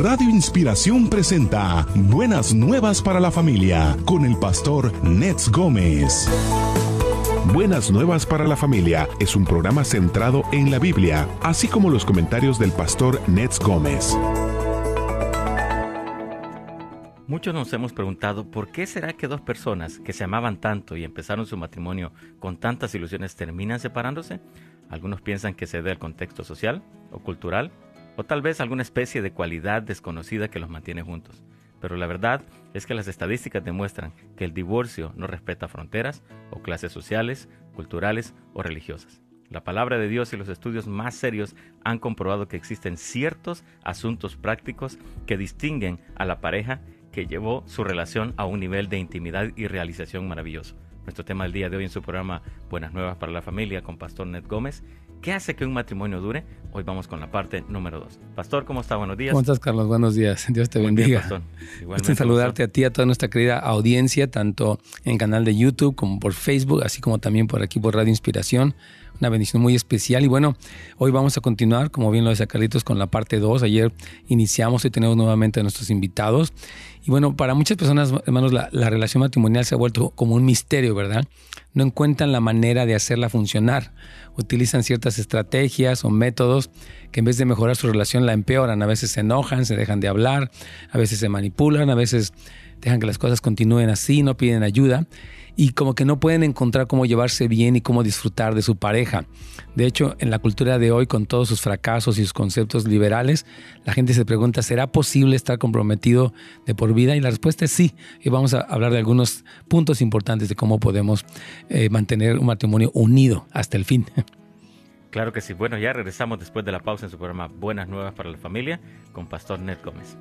Radio Inspiración presenta Buenas Nuevas para la Familia con el pastor Nets Gómez. Buenas Nuevas para la Familia es un programa centrado en la Biblia, así como los comentarios del pastor Nets Gómez. Muchos nos hemos preguntado por qué será que dos personas que se amaban tanto y empezaron su matrimonio con tantas ilusiones terminan separándose. Algunos piensan que se debe al contexto social o cultural, o tal vez alguna especie de cualidad desconocida que los mantiene juntos. Pero la verdad es que las estadísticas demuestran que el divorcio no respeta fronteras o clases sociales, culturales o religiosas. La palabra de Dios y los estudios más serios han comprobado que existen ciertos asuntos prácticos que distinguen a la pareja que llevó su relación a un nivel de intimidad y realización maravilloso. Nuestro tema del día de hoy en su programa Buenas Nuevas para la Familia con Pastor Ned Gómez. ¿Qué hace que un matrimonio dure? Hoy vamos con la parte número dos. Pastor, ¿cómo está? Buenos días. ¿Cómo estás, Carlos? Buenos días. Dios te bendiga. Igualmente, saludarte a ti, a toda nuestra querida audiencia, tanto en el canal de YouTube como por Facebook, así como también por aquí por Radio Inspiración una bendición muy especial. Y bueno, hoy vamos a continuar, como bien lo decía Carlitos, con la parte 2. Ayer iniciamos y tenemos nuevamente a nuestros invitados. Y bueno, para muchas personas, hermanos, la, la, relación matrimonial se ha vuelto como un misterio, ¿verdad? No encuentran la manera de hacerla funcionar. Utilizan ciertas estrategias o métodos que en vez de mejorar su relación la empeoran. A veces se enojan, se dejan de hablar, a veces se manipulan, a veces dejan que las cosas continúen así, no piden ayuda y como que no pueden encontrar cómo llevarse bien y cómo disfrutar de su pareja. De hecho, en la cultura de hoy, con todos sus fracasos y sus conceptos liberales, la gente se pregunta, ¿será posible estar comprometido de por vida? Y la respuesta es sí. Y vamos a hablar de algunos puntos importantes de cómo podemos eh, mantener un matrimonio unido hasta el fin. Claro que sí. Bueno, ya regresamos después de la pausa en su programa Buenas Nuevas para la Familia con Pastor Ned Gómez.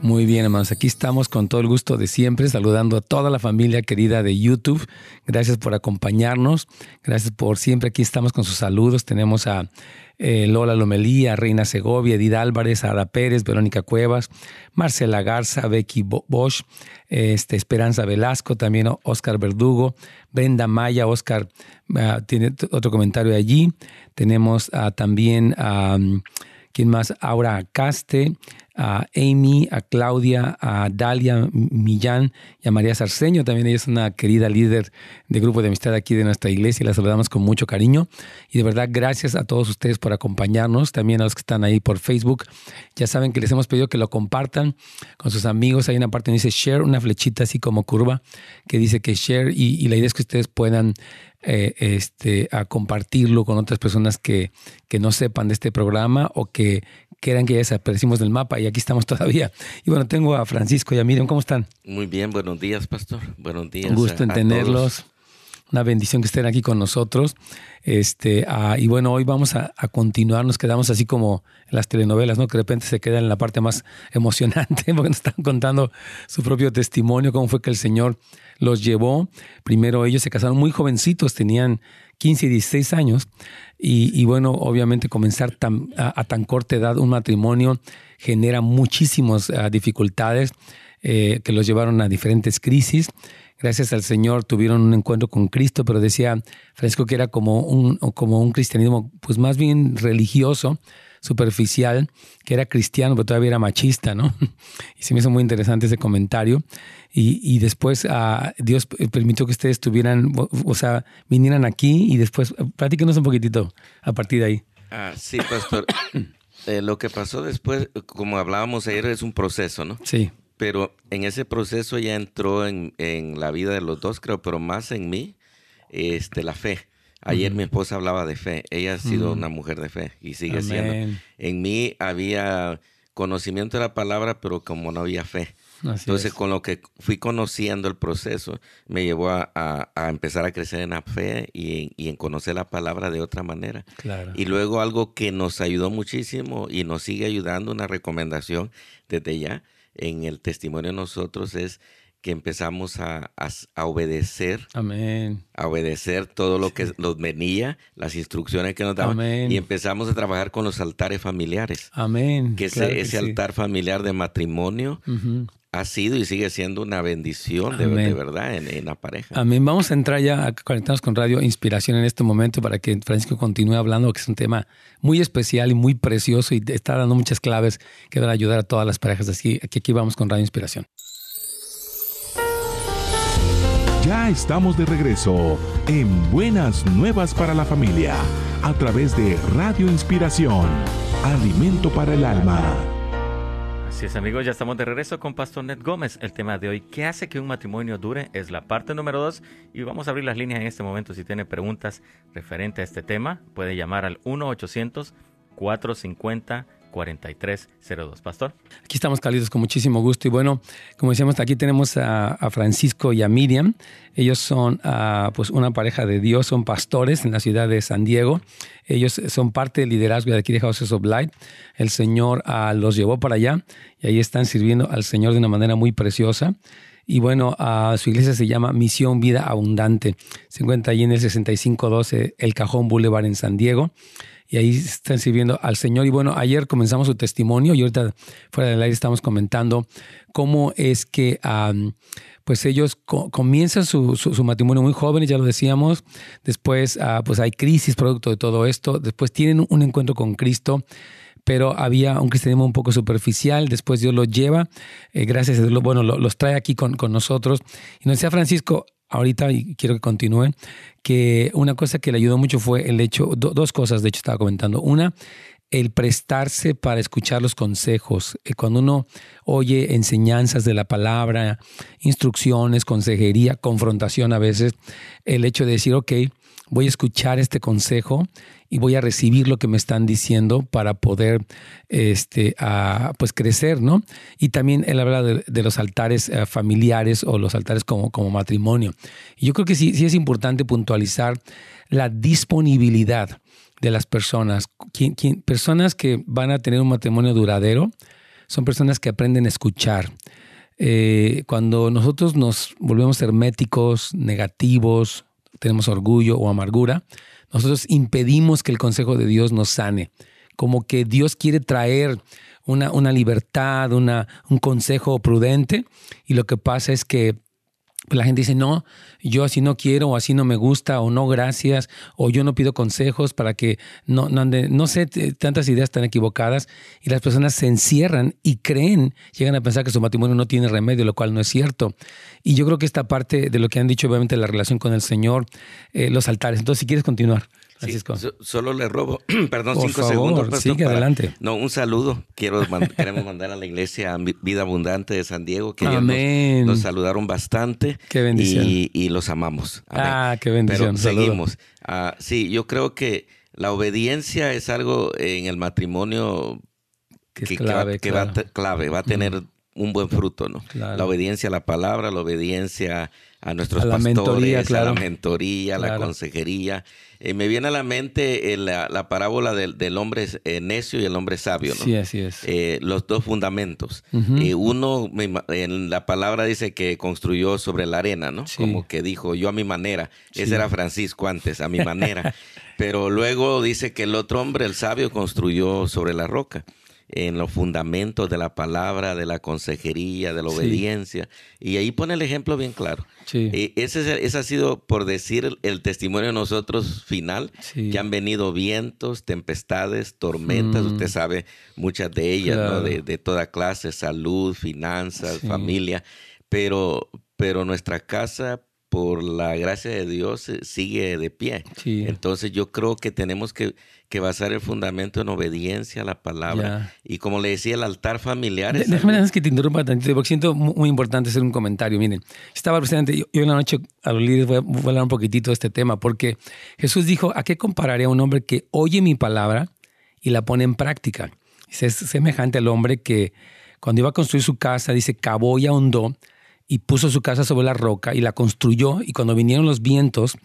Muy bien, hermanos. Aquí estamos con todo el gusto de siempre, saludando a toda la familia querida de YouTube. Gracias por acompañarnos. Gracias por siempre. Aquí estamos con sus saludos. Tenemos a eh, Lola Lomelía, Reina Segovia, Edith Álvarez, Ada Pérez, Verónica Cuevas, Marcela Garza, Becky Bosch, este, Esperanza Velasco, también Oscar Verdugo, Brenda Maya, Oscar ah, tiene otro comentario allí. Tenemos también a. ¿Quién más? Aura Caste, a Amy, a Claudia, a Dalia Millán y a María Sarceño. También ella es una querida líder de grupo de amistad aquí de nuestra iglesia y la saludamos con mucho cariño. Y de verdad, gracias a todos ustedes por acompañarnos, también a los que están ahí por Facebook. Ya saben que les hemos pedido que lo compartan con sus amigos. Hay una parte que dice share, una flechita así como curva, que dice que share y la idea es que ustedes puedan eh, este, a compartirlo con otras personas que, que no sepan de este programa o que quieran que ya desaparecimos del mapa y aquí estamos todavía. Y bueno, tengo a Francisco y a Miriam, ¿cómo están? Muy bien, buenos días, pastor. Buenos días. Un gusto en tenerlos. Una bendición que estén aquí con nosotros. Este, ah, y bueno, hoy vamos a, continuar, nos quedamos así como las telenovelas, ¿no? Que de repente se quedan en la parte más emocionante, porque nos están contando su propio testimonio, cómo fue que el Señor los llevó. Primero ellos se casaron muy jovencitos, tenían 15 y 16 años. Y, bueno, obviamente comenzar a, tan corta edad un matrimonio genera muchísimas ah, dificultades eh, que los llevaron a diferentes crisis. Gracias al Señor tuvieron un encuentro con Cristo, pero decía Francisco que era como un, como un cristianismo pues más bien religioso, superficial, que era cristiano, pero todavía era machista, ¿no? Y se me hizo muy interesante ese comentario. Y, y después uh, Dios permitió que ustedes estuvieran, o, sea, vinieran aquí y después, platíquenos un poquitito a partir de ahí. Ah, sí, pastor. eh, lo que pasó después, como hablábamos ayer, es un proceso, ¿no? Sí. Pero en ese proceso ya entró en, en la vida de los dos, creo, pero más en mí, este, la fe. Ayer mi esposa hablaba de fe. Ella ha sido una mujer de fe y sigue siendo. En mí había conocimiento de la palabra, pero como no había fe. Entonces, con lo que fui conociendo el proceso, me llevó a, a, empezar a crecer en la fe y, y, en conocer la palabra de otra manera. Claro. Y luego algo que nos ayudó muchísimo y nos sigue ayudando, una recomendación desde ya en el testimonio de nosotros es que empezamos a, a, obedecer. Amén. A obedecer todo lo que nos venía, las instrucciones que nos daban. Amén. Y empezamos a trabajar con los altares familiares. Amén. Que ese, ese altar familiar de matrimonio, ha sido y sigue siendo una bendición de, verdad en, la pareja. Amén. Vamos a entrar ya a conectarnos con Radio Inspiración en este momento para que Francisco continúe hablando, que es un tema muy especial y muy precioso y está dando muchas claves que van a ayudar a todas las parejas. Así que aquí vamos con Radio Inspiración. Ya estamos de regreso en Buenas Nuevas para la Familia a través de Radio Inspiración, Alimento para el Alma. Así es amigos, ya estamos de regreso con Pastor Ned Gómez. El tema de hoy, ¿qué hace que un matrimonio dure? Es la parte número dos y vamos a abrir las líneas en este momento. Si tiene preguntas referente a este tema, puede llamar al 1-800-450. 4302. Pastor. Aquí estamos cálidos con muchísimo gusto y bueno, como decíamos, aquí tenemos a, Francisco y a Miriam. Ellos son ah, pues una pareja de Dios, son pastores en la ciudad de San Diego. Ellos son parte del liderazgo de aquí de Houses of Light. El Señor ah, los llevó para allá y ahí están sirviendo al Señor de una manera muy preciosa. Y bueno, a su iglesia se llama Misión Vida Abundante. Se encuentra ahí en el 6512 El Cajón Boulevard en San Diego y ahí están sirviendo al Señor. Y bueno, ayer comenzamos su testimonio y ahorita fuera del aire estamos comentando cómo es que pues ellos comienzan su, matrimonio muy jóvenes, ya lo decíamos, después ah, pues hay crisis producto de todo esto, después tienen un encuentro con Cristo pero había un cristianismo un poco superficial, después Dios los lleva, eh, gracias a Dios, bueno, los trae aquí con, con nosotros. Y nos decía Francisco, ahorita, y quiero que continúen, que una cosa que le ayudó mucho fue el hecho, dos cosas de hecho estaba comentando. Una, el prestarse para escuchar los consejos. Eh, cuando uno oye enseñanzas de la palabra, instrucciones, consejería, confrontación a veces, el hecho de decir, ok, voy a escuchar este consejo y voy a recibir lo que me están diciendo para poder este, pues crecer, ¿no? Y también él habla de, los altares eh, familiares o los altares como, como matrimonio. Y yo creo que sí, sí es importante puntualizar la disponibilidad de las personas. personas que van a tener un matrimonio duradero son personas que aprenden a escuchar. Eh, cuando nosotros nos volvemos herméticos, negativos, tenemos orgullo o amargura, nosotros impedimos que el consejo de Dios nos sane. Como que Dios quiere traer una, una libertad, una, un consejo prudente, y lo que pasa es que la gente dice, no, yo así no quiero, o así no me gusta, o no, gracias, o yo no pido consejos para que no, no ande, no sé, tantas ideas tan equivocadas, y las personas se encierran y creen, llegan a pensar que su matrimonio no tiene remedio, lo cual no es cierto. Y yo creo que esta parte de lo que han dicho, obviamente, la relación con el Señor, eh, los altares. Entonces, si quieres continuar solo le robo, perdón, cinco segundos. Sigue adelante. No, un saludo. Quiero queremos mandar a la iglesia Vida Abundante de San Diego, que Nos, saludaron bastante. Qué bendición. Y, los amamos. Ah, qué bendición. Pero seguimos. Ah, sí, yo creo que la obediencia es algo en el matrimonio que, clave, que, va, clave, va a tener un buen fruto, ¿no? La obediencia a la palabra, la obediencia a nuestros pastores, a la mentoría, a la consejería. Eh, me viene a la mente eh, la, parábola del, hombre eh, necio y el hombre sabio, ¿no? Sí, así es. los dos fundamentos. uno, en la palabra dice que construyó sobre la arena, ¿no? Como que dijo, yo a mi manera. Ese era Francisco antes, a mi manera. Pero luego dice que el otro hombre, el sabio, construyó sobre la roca en los fundamentos de la palabra, de la consejería, de la obediencia. Y ahí pone el ejemplo bien claro. Sí. ese, ese, ha sido, por decir, el, testimonio de nosotros final, que han venido vientos, tempestades, tormentas, mm. usted sabe muchas de ellas, ¿no? de, de, toda clase, salud, finanzas, familia, pero, pero nuestra casa por la gracia de Dios eh, sigue de pie. Entonces yo creo que tenemos que, basar el fundamento en obediencia a la palabra. Y como le decía, el altar familiar. déjame que te interrumpa tantito, porque siento muy, importante hacer un comentario. Miren, estaba presente, yo, en la noche a los líderes voy a, hablar un poquitito de este tema, porque Jesús dijo, ¿a qué compararé a un hombre que oye mi palabra y la pone en práctica? Es semejante al hombre que cuando iba a construir su casa, dice, cavó y ahondó y puso su casa sobre la roca y la construyó y cuando vinieron los vientos,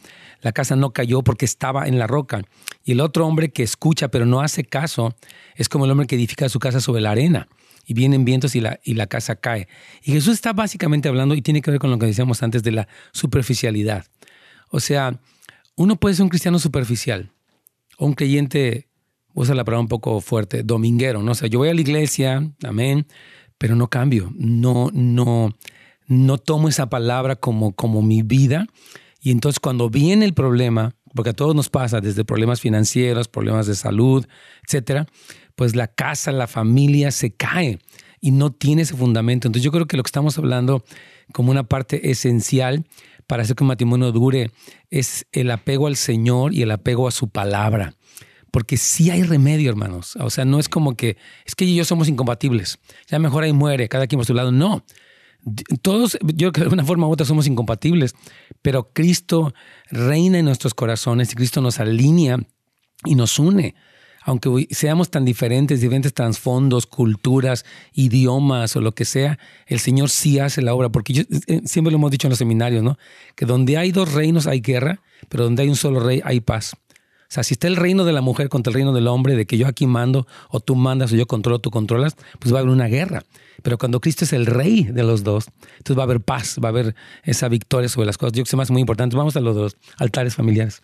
la casa no cayó porque estaba en la roca. Y el otro hombre que escucha pero no hace caso es como el hombre que edifica su casa sobre la arena y vienen vientos y la, y la casa cae. Y Jesús está básicamente hablando y tiene que ver con lo que decíamos antes de la superficialidad. O sea, uno puede ser un cristiano superficial o un creyente, usa la palabra un poco fuerte, dominguero, ¿no? O sea, yo voy a la iglesia, amén, pero no cambio, no, no, no tomo esa palabra como, como mi vida. Y entonces cuando viene el problema, porque a todos nos pasa, desde problemas financieros, problemas de salud, etcétera, pues la casa, la familia se cae y no tiene ese fundamento. Entonces yo creo que lo que estamos hablando como una parte esencial para hacer que un matrimonio dure es el apego al Señor y el apego a su palabra. Porque sí hay remedio, hermanos. O sea, no es como que es que yo somos incompatibles. Ya mejor ahí muere, cada quien por su lado. No. Todos, yo creo que de alguna forma u otra somos incompatibles, pero Cristo reina en nuestros corazones y Cristo nos alinea y nos une aunque seamos tan diferentes, diferentes trasfondos, culturas, idiomas o lo que sea, el Señor sí hace la obra, porque eh, siempre lo hemos dicho en los seminarios, ¿no? Que donde hay dos reinos hay guerra, pero donde hay un solo rey hay paz. O sea, si está el reino de la mujer contra el reino del hombre, de que yo aquí mando, o tú mandas, o yo controlo, tú controlas, pues va a haber una guerra. Pero cuando Cristo es el rey de los dos, entonces va a haber paz, va a haber esa victoria sobre las cosas. Yo creo que es más muy importante. Vamos a los dos altares familiares.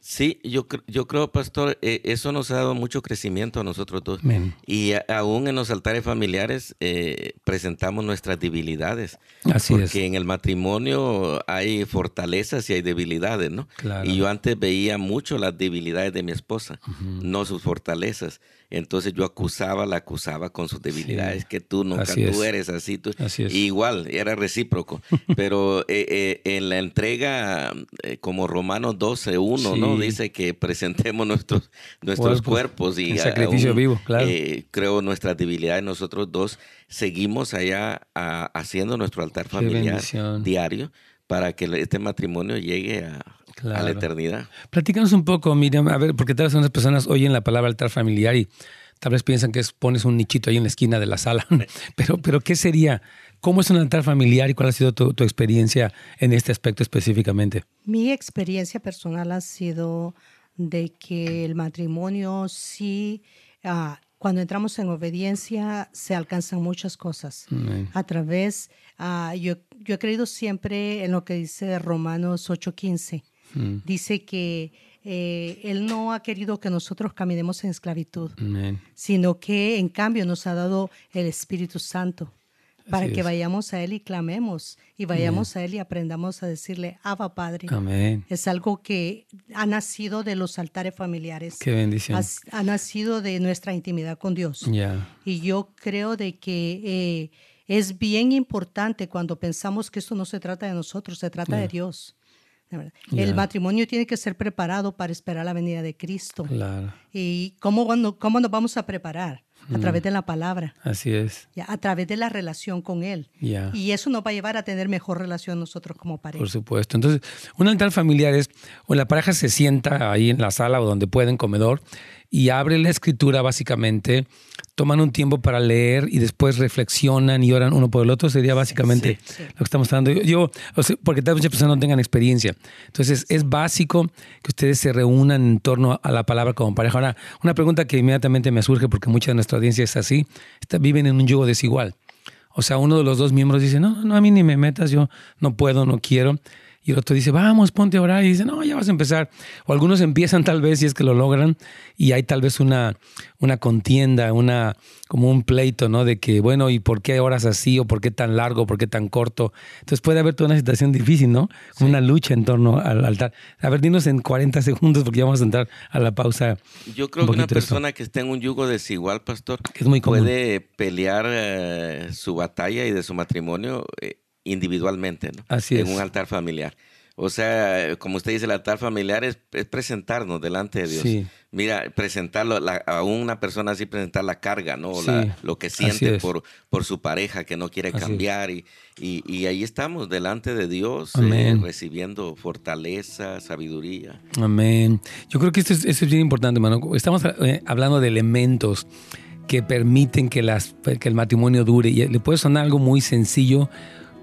Sí, yo, yo creo, pastor, eh, eso nos ha dado mucho crecimiento a nosotros dos. Y aún en los altares familiares eh, presentamos nuestras debilidades. Así porque en el matrimonio hay fortalezas y hay debilidades, ¿no? Y yo antes veía mucho las debilidades de mi esposa, no sus fortalezas. Entonces yo acusaba, la acusaba con sus debilidades, que tú nunca, tú eres así. Tú, igual, era recíproco. Pero eh, eh, en la entrega, eh, como Romanos 12, 1, ¿no? Dice que presentemos nuestros, nuestros cuerpos y sacrificio vivo, claro. creo nuestras debilidades, nosotros dos seguimos allá haciendo nuestro altar familiar diario para que este matrimonio llegue a, la eternidad. Platícanos un poco, Miriam, a ver, porque tal vez unas personas oyen la palabra altar familiar y tal vez piensan que es, pones un nichito ahí en la esquina de la sala, pero, pero ¿qué sería? ¿Cómo es un altar familiar y cuál ha sido tu, experiencia en este aspecto específicamente? Mi experiencia personal ha sido de que el matrimonio sí, ah, cuando entramos en obediencia, se alcanzan muchas cosas. A través, uh, yo, yo he creído siempre en lo que dice Romanos 8:15. Mm. Dice que eh, Él no ha querido que nosotros caminemos en esclavitud, sino que en cambio nos ha dado el Espíritu Santo para que vayamos a Él y clamemos y vayamos a Él y aprendamos a decirle, Abba Padre. Amén. Es algo que ha nacido de los altares familiares. Qué bendición. Ha, nacido de nuestra intimidad con Dios. Y yo creo de que eh, es bien importante cuando pensamos que esto no se trata de nosotros, se trata de Dios. El matrimonio tiene que ser preparado para esperar la venida de Cristo. Claro. ¿Y cómo, cómo nos vamos a preparar? A través de la palabra. Así es. a través de la relación con Él. Y eso nos va a llevar a tener mejor relación nosotros como pareja. Por supuesto. Entonces, un altar familiar es, o la pareja se sienta ahí en la sala o donde pueden, comedor, y abre la escritura básicamente, toman un tiempo para leer y después reflexionan y oran uno por el otro, sería básicamente lo que estamos hablando. Yo, porque tal vez muchas personas no tengan experiencia. Entonces, es básico que ustedes se reúnan en torno a la palabra como pareja. Ahora, una pregunta que inmediatamente me surge, porque mucha de nuestra audiencia es así, viven en un yugo desigual. O sea, uno de los dos miembros dice, no, no, a mí ni me metas, yo no puedo, no quiero y el otro dice, vamos, ponte a orar, y dice, no, ya vas a empezar. O algunos empiezan tal vez, si es que lo logran, y hay tal vez una, una contienda, una, como un pleito, ¿no? De que, bueno, ¿y por qué horas así? ¿O por qué tan largo? ¿Por qué tan corto? Entonces puede haber toda una situación difícil, ¿no? Una lucha en torno al altar. A ver, dinos en 40 segundos, porque ya vamos a entrar a la pausa. Yo creo que una persona que esté en un yugo desigual, pastor, es muy puede pelear eh, su batalla y de su matrimonio. Eh, individualmente, ¿no? Así en un altar familiar. O sea, como usted dice, el altar familiar es, presentarnos delante de Dios. Mira, presentarlo a una persona así, presentar la carga, ¿no? lo que siente por, por su pareja que no quiere cambiar. Y, y, ahí estamos delante de Dios, eh, recibiendo fortaleza, sabiduría. Amén. Yo creo que esto es, esto es bien importante, hermano. Estamos eh, hablando de elementos que permiten que, las, que el matrimonio dure. Y le puede sonar algo muy sencillo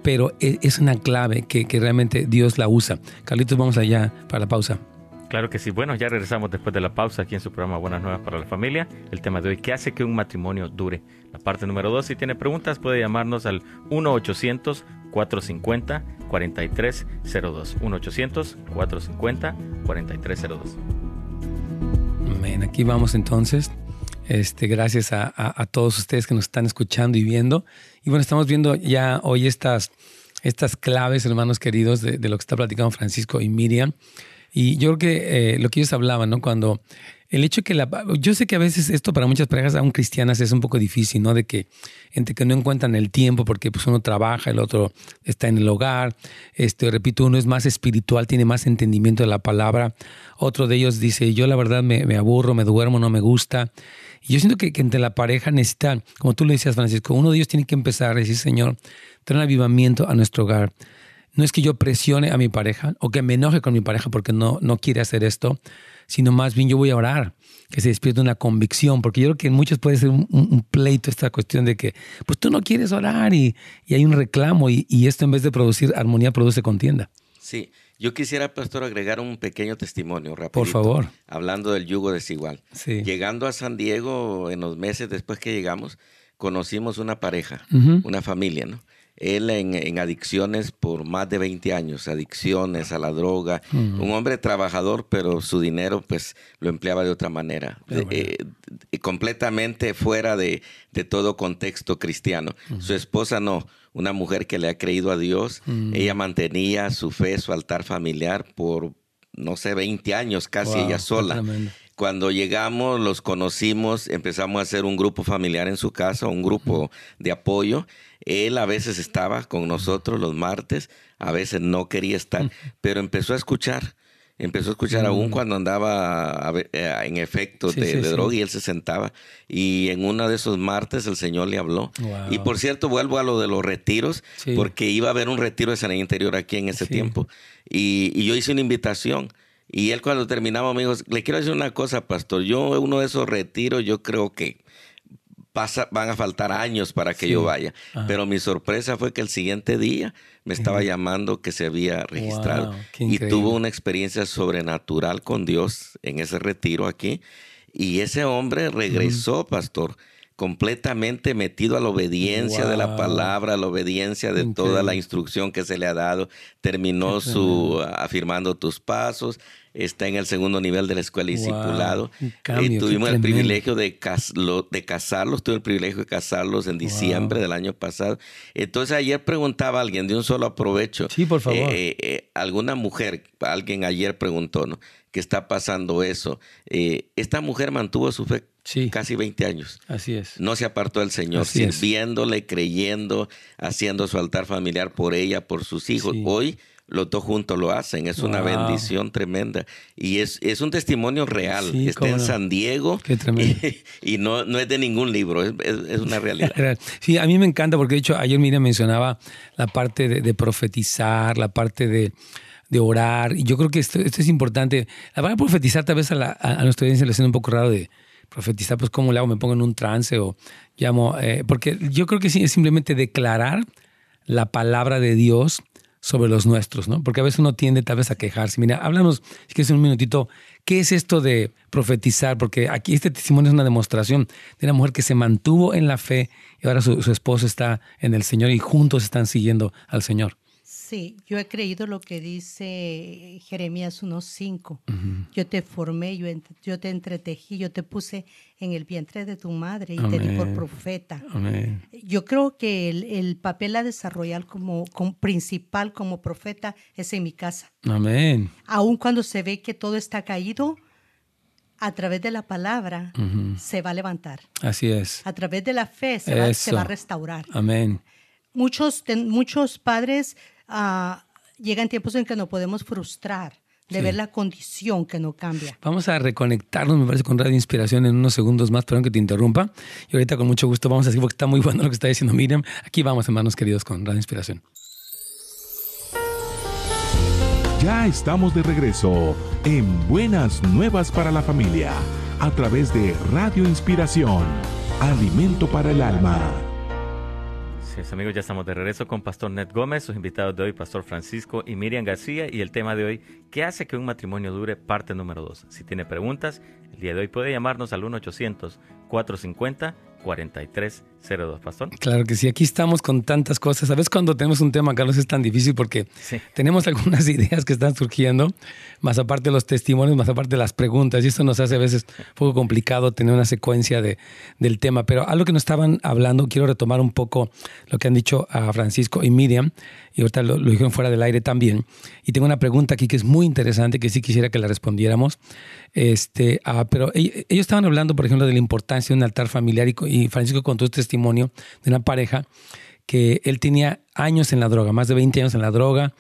pero e, es una clave que, realmente Dios la usa. Carlitos, vamos allá para la pausa. Claro que sí. Bueno, ya regresamos después de la pausa aquí en su programa Buenas Nuevas para la Familia. El tema de hoy, ¿qué hace que un matrimonio dure? La parte número dos, si tiene preguntas puede llamarnos al 1-800-450-4302. 1-800-450-4302. Bien, aquí vamos entonces. Este, gracias a, todos ustedes que nos están escuchando y viendo. Y bueno, estamos viendo ya hoy estas, estas claves, hermanos queridos, de, lo que está platicando Francisco y Miriam. Y yo creo que eh, lo que ellos hablaban, ¿no? Cuando el hecho que la... Yo sé que a veces esto para muchas parejas, aún cristianas, es un poco difícil, ¿no? De que entre que no encuentran el tiempo porque pues uno trabaja, el otro está en el hogar, este, repito, uno es más espiritual, tiene más entendimiento de la palabra, otro de ellos dice, yo la verdad me, me aburro, me duermo, no me gusta. Y yo siento que, entre la pareja necesita, como tú le decías, Francisco, uno de ellos tiene que empezar a decir, Señor, trae un avivamiento a nuestro hogar. No es que yo presione a mi pareja o que me enoje con mi pareja porque no, no quiere hacer esto, sino más bien yo voy a orar, que se despierte una convicción, porque yo creo que en muchos puede ser un, pleito esta cuestión de que, pues tú no quieres orar y, hay un reclamo y, y, esto en vez de producir armonía produce contienda. Sí, yo quisiera, pastor, agregar un pequeño testimonio. Por favor. Hablando del yugo desigual. Sí. Llegando a San Diego, en los meses después que llegamos, conocimos una pareja, una familia, ¿no? Él en, adicciones por más de 20 años, adicciones a la droga, un hombre trabajador, pero su dinero pues lo empleaba de otra manera, eh, completamente fuera de, todo contexto cristiano. Su esposa no, una mujer que le ha creído a Dios, ella mantenía su fe, su altar familiar por, no sé, 20 años casi ella sola. Cuando llegamos, los conocimos, empezamos a hacer un grupo familiar en su casa, un grupo de apoyo. Él a veces estaba con nosotros los martes, a veces no quería estar, pero empezó a escuchar. Empezó a escuchar aún mm. cuando andaba eh, en efecto de, droga y él se sentaba. Y en uno de esos martes el Señor le habló. Y por cierto, vuelvo a lo de los retiros, porque iba a haber un retiro de sanidad interior aquí en ese tiempo. Y, y yo hice una invitación. Y él cuando terminamos me dijo, le quiero decir una cosa, pastor, yo uno de esos retiros, yo creo que pasa, van a faltar años para que yo vaya. Pero mi sorpresa fue que el siguiente día me estaba llamando que se había registrado. y tuvo una experiencia sobrenatural con Dios en ese retiro aquí. Y ese hombre regresó, pastor completamente metido a la obediencia de la palabra, a la obediencia de toda la instrucción que se le ha dado. Terminó su afirmando tus pasos, está en el segundo nivel de la escuela discipulado. Eh, tuvimos el privilegio de, de casarlos, tuve el privilegio de casarlos en diciembre del año pasado. Entonces ayer preguntaba a alguien, de un solo aprovecho. Sí, por favor. Eh, eh, alguna mujer, alguien ayer preguntó, ¿no? ¿Qué está pasando eso? esta mujer mantuvo su fe casi 20 años. Así es. No se apartó del Señor, sirviéndole, creyendo, haciendo su altar familiar por ella, por sus hijos. Hoy los dos juntos lo hacen. Es una bendición tremenda. Y es, es un testimonio real. Está en San Diego. Qué tremendo. Y, no, no es de ningún libro, es, es, una realidad. Sí, a mí me encanta porque de hecho ayer Miriam mencionaba la parte de, profetizar, la parte de, de, orar. Y yo creo que esto, esto es importante. La palabra profetizar tal vez a, la, a nuestra audiencia le suena un poco raro de profetizar, pues cómo le hago, me pongo en un trance o llamo, eh, porque yo creo que es simplemente declarar la palabra de Dios sobre los nuestros, ¿no? Porque a veces uno tiende tal vez a quejarse. Mira, háblanos, si quieres un minutito, ¿qué es esto de profetizar? Porque aquí este testimonio es una demostración de una mujer que se mantuvo en la fe y ahora su esposo está en el Señor y juntos están siguiendo al Señor. Sí, yo he creído lo que dice Jeremías 1.5. Yo te formé, yo, yo, te entretejí, yo te puse en el vientre de tu madre y te di por profeta. Yo creo que el, papel a desarrollar como, principal como profeta es en mi casa. Amén. Aun cuando se ve que todo está caído, a través de la palabra se va a levantar. Así es. A través de la fe se, va, se va, a restaurar. Amén. Muchos, muchos padres llegan tiempos en que no podemos frustrar de ver la condición que no cambia. Vamos a reconectarnos, me parece, con Radio Inspiración en unos segundos más, perdón que te interrumpa. Y ahorita con mucho gusto vamos a seguir porque está muy bueno lo que está diciendo Miriam. Aquí vamos, hermanos queridos, con Radio Inspiración. Ya estamos de regreso en Buenas Nuevas para la Familia a través de Radio Inspiración, Alimento para el Alma amigos, ya estamos de regreso con Pastor Ned Gómez, sus invitados de hoy, Pastor Francisco y Miriam García, y el tema de hoy, ¿qué hace que un matrimonio dure? Parte número 2. Si tiene preguntas, el día de hoy puede llamarnos al 1 800 450 4302, Pastor. Claro que sí, aquí estamos con tantas cosas. ¿Sabes cuando tenemos un tema, Carlos, es tan difícil porque tenemos algunas ideas que están surgiendo, más aparte de los testimonios, más aparte de las preguntas, y esto nos hace a veces un poco complicado tener una secuencia de, del tema. Pero algo que nos estaban hablando, quiero retomar un poco lo que han dicho a Francisco y Miriam, y ahorita lo, lo dijeron fuera del aire también. Y tengo una pregunta aquí que es muy interesante, que sí quisiera que la respondiéramos. Este, ah, pero ellos estaban hablando, por ejemplo, de la importancia de un altar familiar y, Francisco contó un testimonio de una pareja que él tenía años en la droga, más de 20 años en la droga.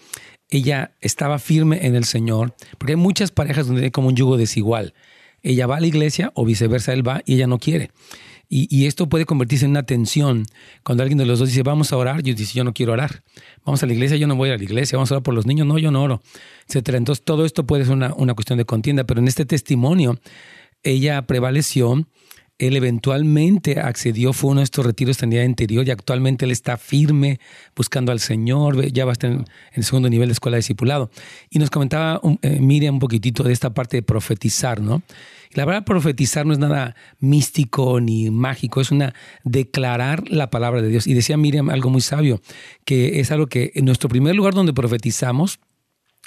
Ella estaba firme en el Señor, porque hay muchas parejas donde hay como un yugo desigual. Ella va a la iglesia o viceversa, él va y ella no quiere. Y, esto puede convertirse en una tensión. Cuando alguien de los dos dice, vamos a orar, yo dice, yo no quiero orar. Vamos a la iglesia, yo no voy a la iglesia. Vamos a orar por los niños, no, yo no oro, etcétera. Entonces, todo esto puede ser una, una cuestión de contienda, pero en este testimonio, ella prevaleció él eventualmente accedió, fue uno de estos retiros en día interior y actualmente él está firme buscando al Señor, ya va a estar en, el segundo nivel de escuela de discipulado. Y nos comentaba eh, Miriam un poquitito de esta parte de profetizar, ¿no? La verdad, profetizar no es nada místico ni mágico, es una declarar la palabra de Dios. Y decía Miriam algo muy sabio, que es algo que en nuestro primer lugar donde profetizamos,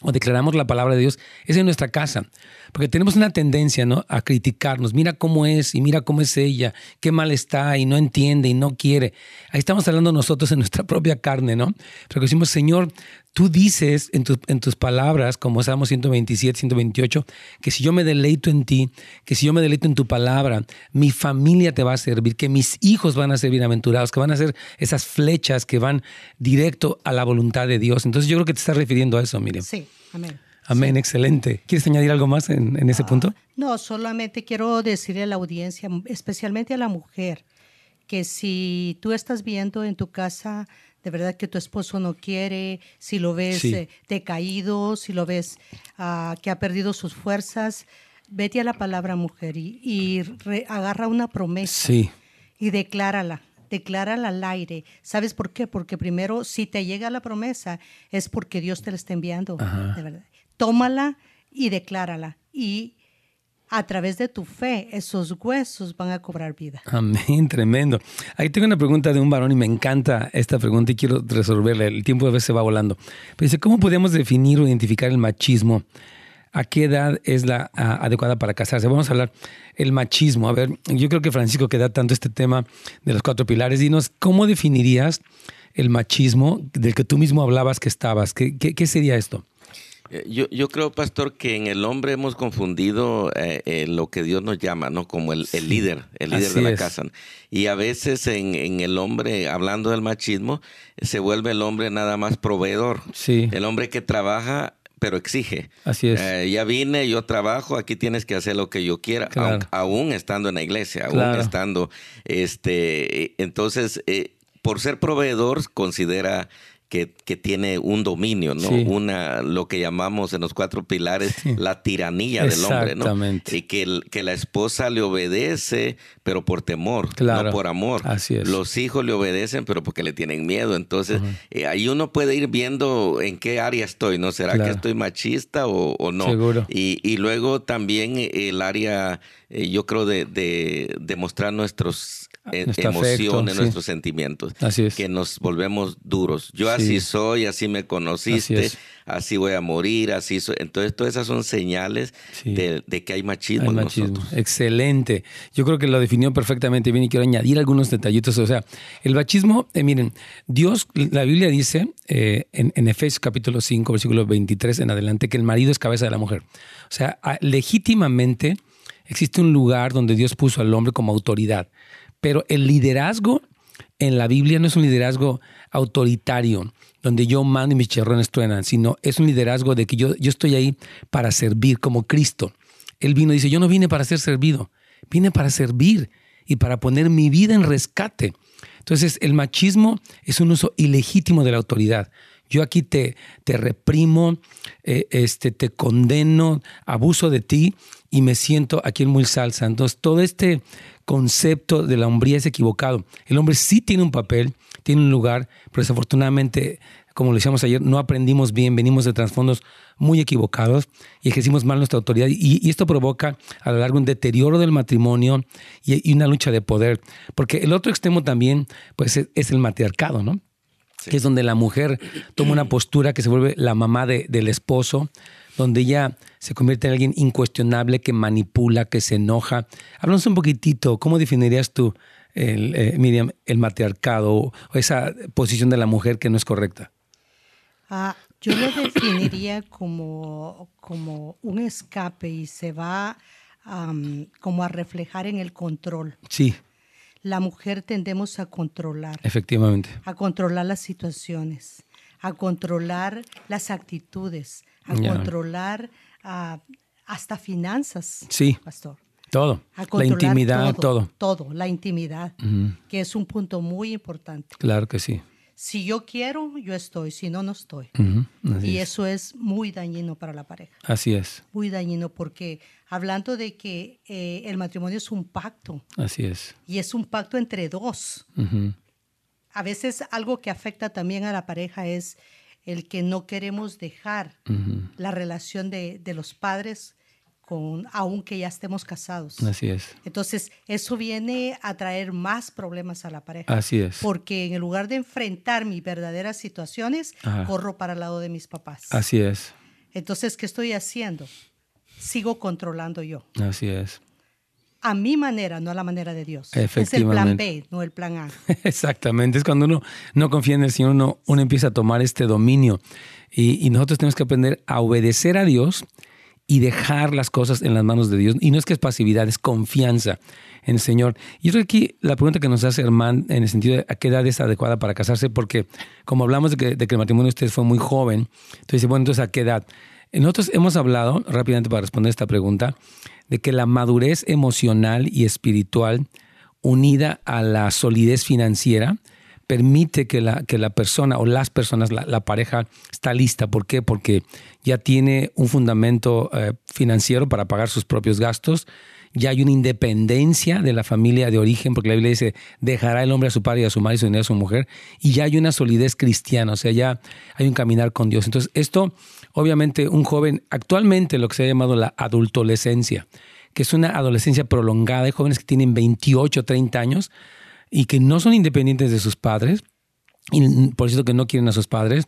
o declaramos la palabra de Dios es en nuestra casa. Porque tenemos una tendencia ¿no? a criticarnos. Mira cómo es y mira cómo es ella, qué mal está y no entiende y no quiere. Ahí estamos hablando nosotros en nuestra propia carne, ¿no? Pero decimos, Señor, tú dices en, en tus palabras, como Salmo 127, 128, que si yo me deleito en ti, que si yo me deleito en tu palabra, mi familia te va a servir, que mis hijos van a ser bienaventurados, que van a ser esas flechas que van directo a la voluntad de Dios. Entonces yo creo que te estás refiriendo a eso, Miriam. Sí, amén. Amén, excelente. ¿Quieres añadir algo más en, ese punto? No, solamente quiero decirle a la audiencia, especialmente a la mujer, que si tú estás viendo en tu casa de verdad que tu esposo no quiere, si lo ves eh, decaído, si lo ves ah, que ha perdido sus fuerzas, vete a la palabra mujer y, agarra una promesa y declárala declárala al aire. ¿Sabes por qué? Porque primero, si te llega la promesa, es porque Dios te la está enviando. De verdad tómala y declárala. Y a través de tu fe, esos huesos van a cobrar vida. Amén, tremendo. Ahí tengo una pregunta de un varón y me encanta esta pregunta y quiero resolverla. El tiempo a veces se va volando. Dice, ¿cómo podemos definir o identificar el machismo? ¿A qué edad es la adecuada para casarse? Vamos a hablar el machismo. A ver, yo creo que Francisco que da tanto este tema de los cuatro pilares, dinos, ¿cómo definirías el machismo del que tú mismo hablabas que estabas? qué, qué sería esto? Eh, yo, yo creo, pastor, que en el hombre hemos confundido eh, eh, lo que Dios nos llama, ¿no? Como el, líder, el líder de la casa. Y a veces en, en, el hombre, hablando del machismo, se vuelve el hombre nada más proveedor. Sí. El hombre que trabaja pero exige. Así es. ya vine, yo trabajo, aquí tienes que hacer lo que yo quiera, aún, estando en la iglesia, aún estando, este, entonces, por ser proveedor, considera que, que, tiene un dominio, ¿no? Una, lo que llamamos en los cuatro pilares, la tiranía del hombre, ¿no? Y que, que la esposa le obedece, pero por temor, no por amor. Así es. Los hijos le obedecen, pero porque le tienen miedo. Entonces, eh, ahí uno puede ir viendo en qué área estoy, ¿no? ¿Será que estoy machista o, no? Seguro. Y, y, luego también el área, eh, yo creo, de, de, de mostrar nuestros e-, emociones, nuestros sentimientos. Así es. Que nos volvemos duros. Yo así soy, así me conociste, así, voy a morir, así soy. Entonces, todas esas son señales de, que hay machismo, en nosotros. Excelente. Yo creo que lo definió perfectamente bien y quiero añadir algunos detallitos. O sea, el machismo, eh, miren, Dios, la Biblia dice eh, en, en, Efesios capítulo 5, versículo 23 en adelante, que el marido es cabeza de la mujer. O sea, legítimamente existe un lugar donde Dios puso al hombre como autoridad. Pero el liderazgo en la Biblia no es un liderazgo autoritario, donde yo mando y mis cherrones truenan, sino es un liderazgo de que yo, yo estoy ahí para servir como Cristo. Él vino y dice, yo no vine para ser servido, vine para servir y para poner mi vida en rescate. Entonces, el machismo es un uso ilegítimo de la autoridad. Yo aquí te, te reprimo, eh, este, te condeno, abuso de ti y me siento aquí en muy salsa. Entonces, todo este concepto de la hombría es equivocado. El hombre sí tiene un papel, tiene un lugar, pero desafortunadamente como lo decíamos ayer, no aprendimos bien, venimos de trasfondos muy equivocados y ejercimos mal nuestra autoridad. Y, esto provoca a lo largo un deterioro del matrimonio y, una lucha de poder. Porque el otro extremo también pues, es, el matriarcado, ¿no? Que es donde la mujer toma una postura que se vuelve la mamá del esposo, donde ella se convierte en alguien incuestionable que manipula, que se enoja. Háblanos un poquitito, ¿cómo definirías tú, el, eh, Miriam, el matriarcado o esa posición de la mujer que no es correcta? Ah, yo lo definiría como, como un escape y se va como a reflejar en el control. Sí. La mujer tendemos a controlar. Efectivamente. A controlar las situaciones, a controlar las actitudes, a controlar hasta finanzas. Sí. Pastor. Todo. la intimidad, todo. Todo, la intimidad, que es un punto muy importante. Claro que sí. Si yo quiero, yo estoy, si no, no estoy. y eso es muy dañino para la pareja. Así es. Muy dañino porque hablando de que eh, el matrimonio es un pacto. Así es. Y es un pacto entre dos. A veces algo que afecta también a la pareja es el que no queremos dejar la relación de, de los padres con, aunque ya estemos casados. Así es. Entonces, eso viene a traer más problemas a la pareja. Así es. Porque en lugar de enfrentar mis verdaderas situaciones, corro para el lado de mis papás. Así es. Entonces, ¿qué estoy haciendo? Sigo controlando yo. Así es. A mi manera, no a la manera de Dios. Es el plan B, no el plan A. Exactamente. Es cuando uno no confía en el Señor, uno, uno empieza a tomar este dominio. Y, y nosotros tenemos que aprender a obedecer a Dios y dejar las cosas en las manos de Dios. Y no es que es pasividad, es confianza en el Señor. Y yo creo que aquí la pregunta que nos hace Herman en el sentido de a qué edad es adecuada para casarse, porque como hablamos de que, de que el matrimonio de ustedes fue muy joven, entonces, bueno, entonces a qué edad. Nosotros hemos hablado, rápidamente para responder esta pregunta, de que la madurez emocional y espiritual unida a la solidez financiera, permite que la, que la persona o las personas, la, pareja, está lista. ¿Por qué? Porque ya tiene un fundamento eh, financiero para pagar sus propios gastos, ya hay una independencia de la familia de origen, porque la Biblia dice, dejará el hombre a su padre y a su madre y se unirá a su mujer, y ya hay una solidez cristiana, o sea, ya hay un caminar con Dios. Entonces, esto, obviamente, un joven, actualmente lo que se ha llamado la adultolescencia, que es una adolescencia prolongada, hay jóvenes que tienen 28, 30 años, y que no son independientes de sus padres, y por eso que no quieren a sus padres,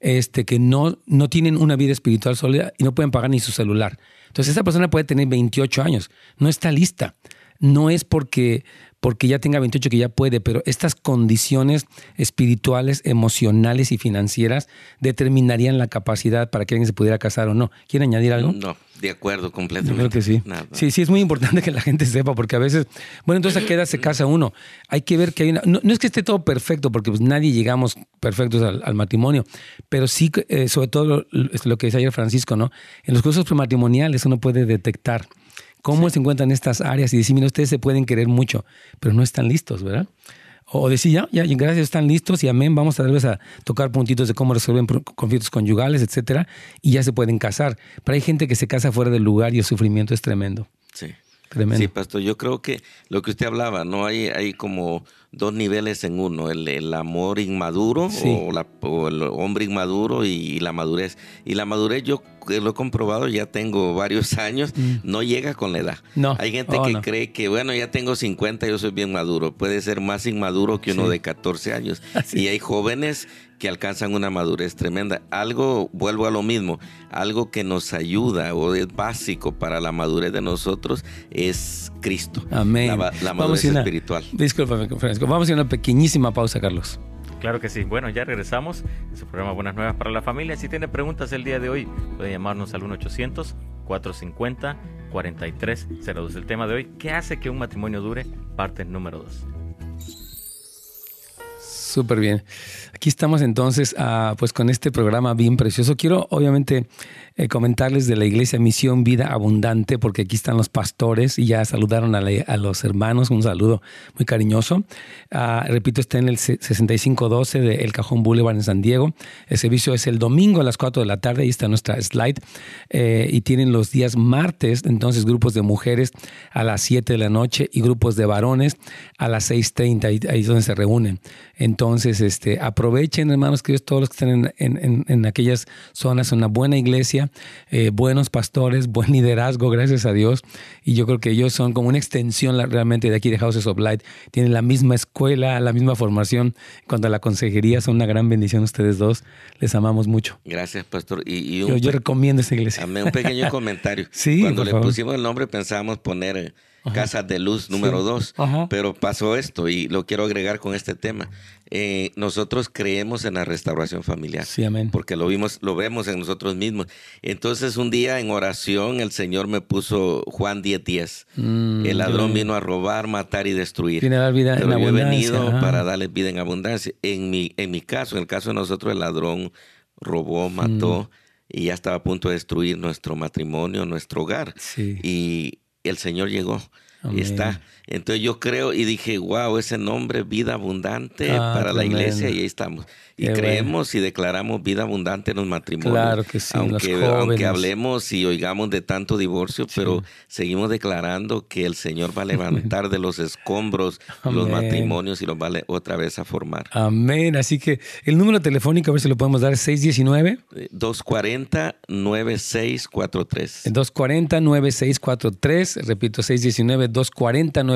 este, que no, no tienen una vida espiritual sólida y no pueden pagar ni su celular. Entonces esa persona puede tener 28 años, no está lista. No es porque, porque ya tenga 28 que ya puede, pero estas condiciones espirituales, emocionales y financieras determinarían la capacidad para que alguien se pudiera casar o no. ¿Quiere añadir algo? No, de acuerdo, completamente. creo que sí. Sí, sí, es muy importante que la gente sepa, porque a veces, bueno, entonces a qué edad se casa uno. Hay que ver que hay una... No, es que esté todo perfecto, porque pues nadie llegamos perfectos al, matrimonio, pero sí, eh, sobre todo lo, lo, que decía ayer Francisco, ¿no? En los cursos prematrimoniales uno puede detectar cómo se encuentran estas áreas y decir, mira, ustedes se pueden querer mucho, pero no están listos, ¿verdad? O decir, ya, ya, gracias, están listos y amén, vamos a darles a tocar puntitos de cómo resuelven conflictos conyugales, etcétera, y ya se pueden casar. Pero hay gente que se casa fuera del lugar y el sufrimiento es tremendo. Sí. Tremendo. Sí, pastor, yo creo que lo que usted hablaba, ¿no? Hay, hay como dos niveles en uno, el, amor inmaduro o, la, el hombre inmaduro y, la madurez. Y la madurez yo lo he comprobado, ya tengo varios años, mm. no llega con la edad. No. Hay gente oh, que cree que, bueno, ya tengo 50, yo soy bien maduro. Puede ser más inmaduro que uno de 14 años. Y hay jóvenes que alcanzan una madurez tremenda. Algo, vuelvo a lo mismo, algo que nos ayuda o es básico para la madurez de nosotros es Cristo. Amén. La, madurez espiritual. Disculpame, Francisco. Vamos a ir a una pequeñísima pausa, Carlos. Claro que sí. Bueno, ya regresamos en su programa Buenas Nuevas para la Familia. Si tiene preguntas el día de hoy, puede llamarnos al 1-800-450-4302. El tema de hoy, ¿qué hace que un matrimonio dure? Parte número 2. Súper bien. Aquí estamos entonces ah, pues con este programa bien precioso. Quiero obviamente eh, comentarles de la iglesia Misión Vida Abundante porque aquí están los pastores y ya saludaron a, los hermanos. Un saludo muy cariñoso. Ah, repito, está en el 6512 de El Cajón Boulevard en San Diego. El servicio es el domingo a las 4 de la tarde. Ahí está nuestra slide. Eh, y tienen los días martes, entonces grupos de mujeres a las 7 de la noche y grupos de varones a las 6.30. Ahí, ahí es donde se reúnen. Entonces, este, aprovechen, hermanos queridos, todos los que están en, en, aquellas zonas, una buena iglesia, eh, buenos pastores, buen liderazgo, gracias a Dios. Y yo creo que ellos son como una extensión realmente de aquí de Houses of Light. Tienen la misma escuela, la misma formación. Cuando a la consejería, son una gran bendición ustedes dos. Les amamos mucho. Gracias, pastor. Y, yo, recomiendo esta iglesia. Un pequeño comentario. sí, Cuando le pusimos el nombre pensábamos poner Casa de Luz número dos. Pero pasó esto y lo quiero agregar con este tema. Eh, nosotros creemos en la restauración familiar. Sí, amén. Porque lo vimos, lo vemos en nosotros mismos. Entonces, un día en oración, el Señor me puso Juan 10:10. 10. Mm, el ladrón vino a robar, matar y destruir. Tiene dar vida Pero en yo he venido para darle vida en abundancia. En mi, en mi caso, en el caso de nosotros, el ladrón robó, mató. Mm. Y ya estaba a punto de destruir nuestro matrimonio, nuestro hogar. Sí. Y el Señor llegó. Y está. Entonces yo creo y dije, wow, ese nombre, vida abundante ah, para la iglesia, y ahí estamos. Y creemos y declaramos vida abundante en los matrimonios. Claro que sí. Aunque, aunque hablemos y oigamos de tanto divorcio, pero seguimos declarando que el Señor va a levantar de los escombros los matrimonios y los va otra vez a formar. Amén. Así que el número telefónico, a ver si lo podemos dar, 619. 240-9643. 240-9643. Repito, 619-240-9643.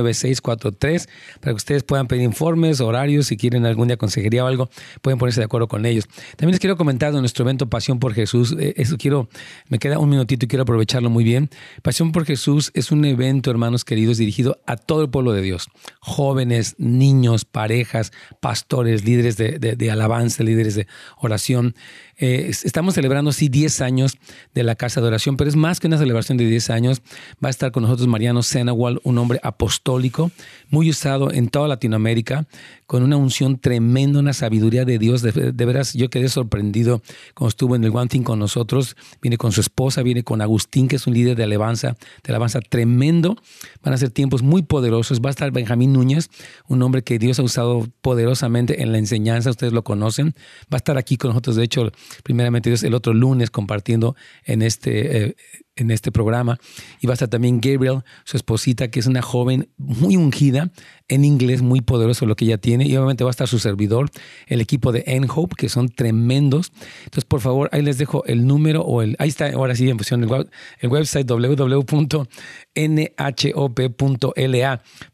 Para que ustedes puedan pedir informes, horarios, si quieren algún día consejería o algo, pueden ponerse de acuerdo con ellos. También les quiero comentar de nuestro evento Pasión por Jesús. Eh, eso quiero, me queda un minutito y quiero aprovecharlo muy bien. Pasión por Jesús es un evento, hermanos queridos, dirigido a todo el pueblo de Dios. Jóvenes, niños, parejas, pastores, líderes de, de alabanza, líderes de oración. Eh, estamos celebrando, sí, 10 años de la Casa de Oración, pero es más que una celebración de 10 años. Va a estar con nosotros Mariano Senawal, un hombre apostólico, muy usado en toda Latinoamérica, con una unción tremenda, una sabiduría de Dios. De, veras, yo quedé sorprendido cuando estuvo en el One Thing con nosotros. Viene con su esposa, viene con Agustín, que es un líder de alabanza, de alabanza tremendo. Van a ser tiempos muy poderosos. Va a estar Benjamín Núñez, un hombre que Dios ha usado poderosamente en la enseñanza, ustedes lo conocen. Va a estar aquí con nosotros, de hecho, primeramente Dios, el otro lunes compartiendo en este, eh, en este programa. Y va a estar también Gabriel, su esposita, que es una joven muy ungida, en inglés muy poderoso lo que ella tiene. Y obviamente va a estar su servidor, el equipo de N-Hope, que son tremendos. Entonces, por favor, ahí les dejo el número o el... Ahí está, ahora sí, en posición el, el website www.nhop.la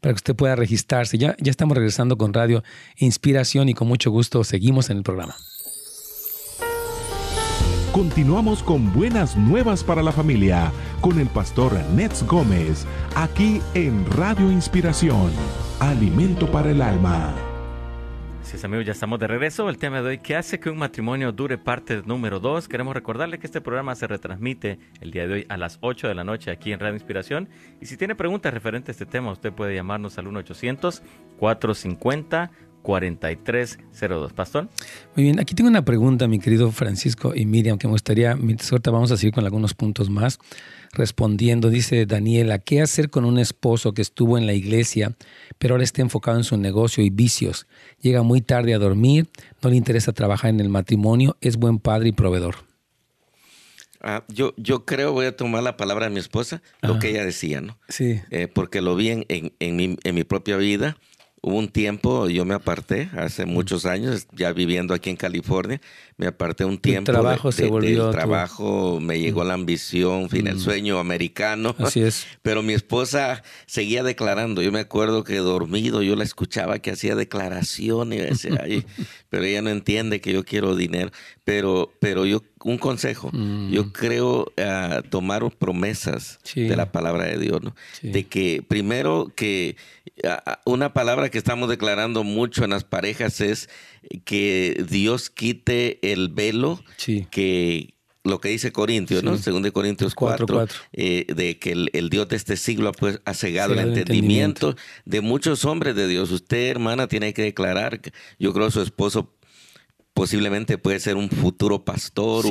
para que usted pueda registrarse. Ya, ya estamos regresando con Radio Inspiración y con mucho gusto seguimos en el programa. Continuamos con buenas nuevas para la familia con el pastor Nets Gómez, aquí en Radio Inspiración, Alimento para el Alma. Sí, amigos, ya estamos de regreso. El tema de hoy, ¿qué hace que un matrimonio dure parte número 2? Queremos recordarle que este programa se retransmite el día de hoy a las 8 de la noche aquí en Radio Inspiración. Y si tiene preguntas referentes a este tema, usted puede llamarnos al 1-800-450. 4302. Pastor. Muy bien, aquí tengo una pregunta, mi querido Francisco y Miriam, que me gustaría, suerte vamos a seguir con algunos puntos más. Respondiendo, dice Daniela, ¿qué hacer con un esposo que estuvo en la iglesia, pero ahora está enfocado en su negocio y vicios? Llega muy tarde a dormir, no le interesa trabajar en el matrimonio, es buen padre y proveedor. Ah, yo, yo creo, voy a tomar la palabra de mi esposa, lo que ella decía, ¿no? Sí. Eh, porque lo vi en, en, mi, en mi propia vida Hubo un tiempo, yo me aparté hace muchos años, ya viviendo aquí en California, me aparté un tiempo. El trabajo se volvió. Del trabajo me llegó la ambición, fin, el sueño americano. Así es. Pero mi esposa seguía declarando. Yo me acuerdo que dormido yo la escuchaba que hacía declaraciones pero ella no entiende que yo quiero dinero. Pero, pero yo, un consejo, yo creo uh, tomar promesas de la palabra de Dios, ¿no? De que primero que una palabra que estamos declarando mucho en las parejas es que Dios quite el velo que lo que dice Corintios, ¿no? Según de Corintios 4, eh, de que el, Dios de este siglo pues, ha cegado el, entendimiento, de muchos hombres de Dios. Usted, hermana, tiene que declarar, yo creo que su esposo posiblemente puede ser un futuro pastor,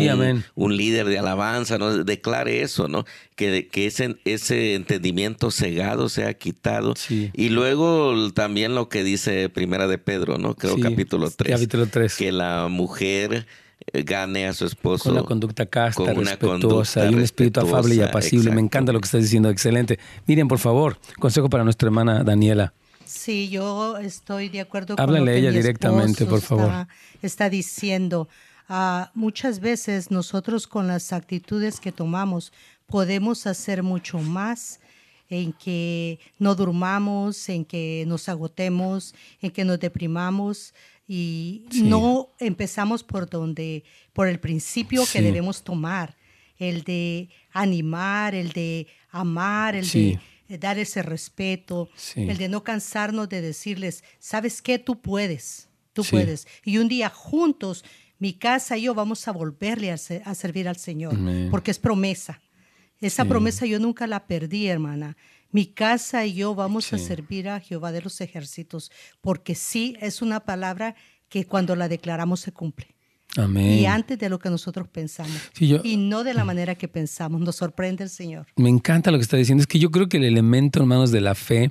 un, líder de alabanza, ¿no? Declare eso, ¿no? Que, que ese, ese entendimiento cegado sea quitado. Y luego también lo que dice Primera de Pedro, ¿no? Creo capítulo 3. Capítulo 3. Que la mujer eh, gane a su esposo. Con una conducta casta, respetuosa y un espíritu afable y apacible. Me encanta lo que estás diciendo, excelente. Miren, por favor, consejo para nuestra hermana Daniela. Sí, yo estoy de acuerdo con lo que ella directamente, por favor. Está, está diciendo. Uh, muchas veces nosotros con las actitudes que tomamos podemos hacer mucho más en que no durmamos, en que nos agotemos, en que nos deprimamos y no empezamos por donde, por el principio que debemos tomar, el de animar, el de amar, el de dar ese respeto, el de no cansarnos de decirles, sabes qué, tú puedes, tú puedes. Y un día juntos, mi casa y yo vamos a volverle a, servir al Señor, porque es promesa. Esa promesa yo nunca la perdí, hermana. Mi casa y yo vamos a servir a Jehová de los ejércitos, porque sí es una palabra que cuando la declaramos se cumple. Amén. Y antes de lo que nosotros pensamos. y no de la manera que pensamos. Nos sorprende el Señor. Me encanta lo que está diciendo. Es que yo creo que el elemento, hermanos, de la fe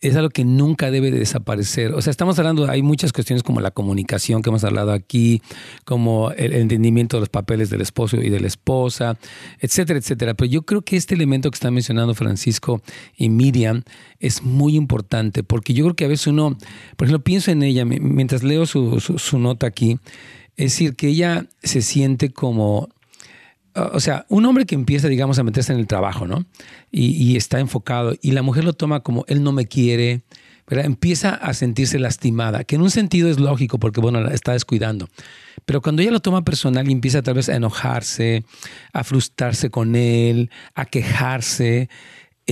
es algo que nunca debe de desaparecer. O sea, estamos hablando, hay muchas cuestiones como la comunicación que hemos hablado aquí, como el entendimiento de los papeles del esposo y de la esposa, etcétera, etcétera. Pero yo creo que este elemento que están mencionando Francisco y Miriam es muy importante porque yo creo que a veces uno, por ejemplo, pienso en ella, mientras leo su, su nota aquí, es decir, que ella se siente como o sea, un hombre que empieza, digamos, a meterse en el trabajo, ¿no? Y, está enfocado, y la mujer lo toma como, él no me quiere, ¿verdad? Empieza a sentirse lastimada, que en un sentido es lógico porque, bueno, la está descuidando. Pero cuando ella lo toma personal y empieza tal vez a enojarse, a frustrarse con él, a quejarse,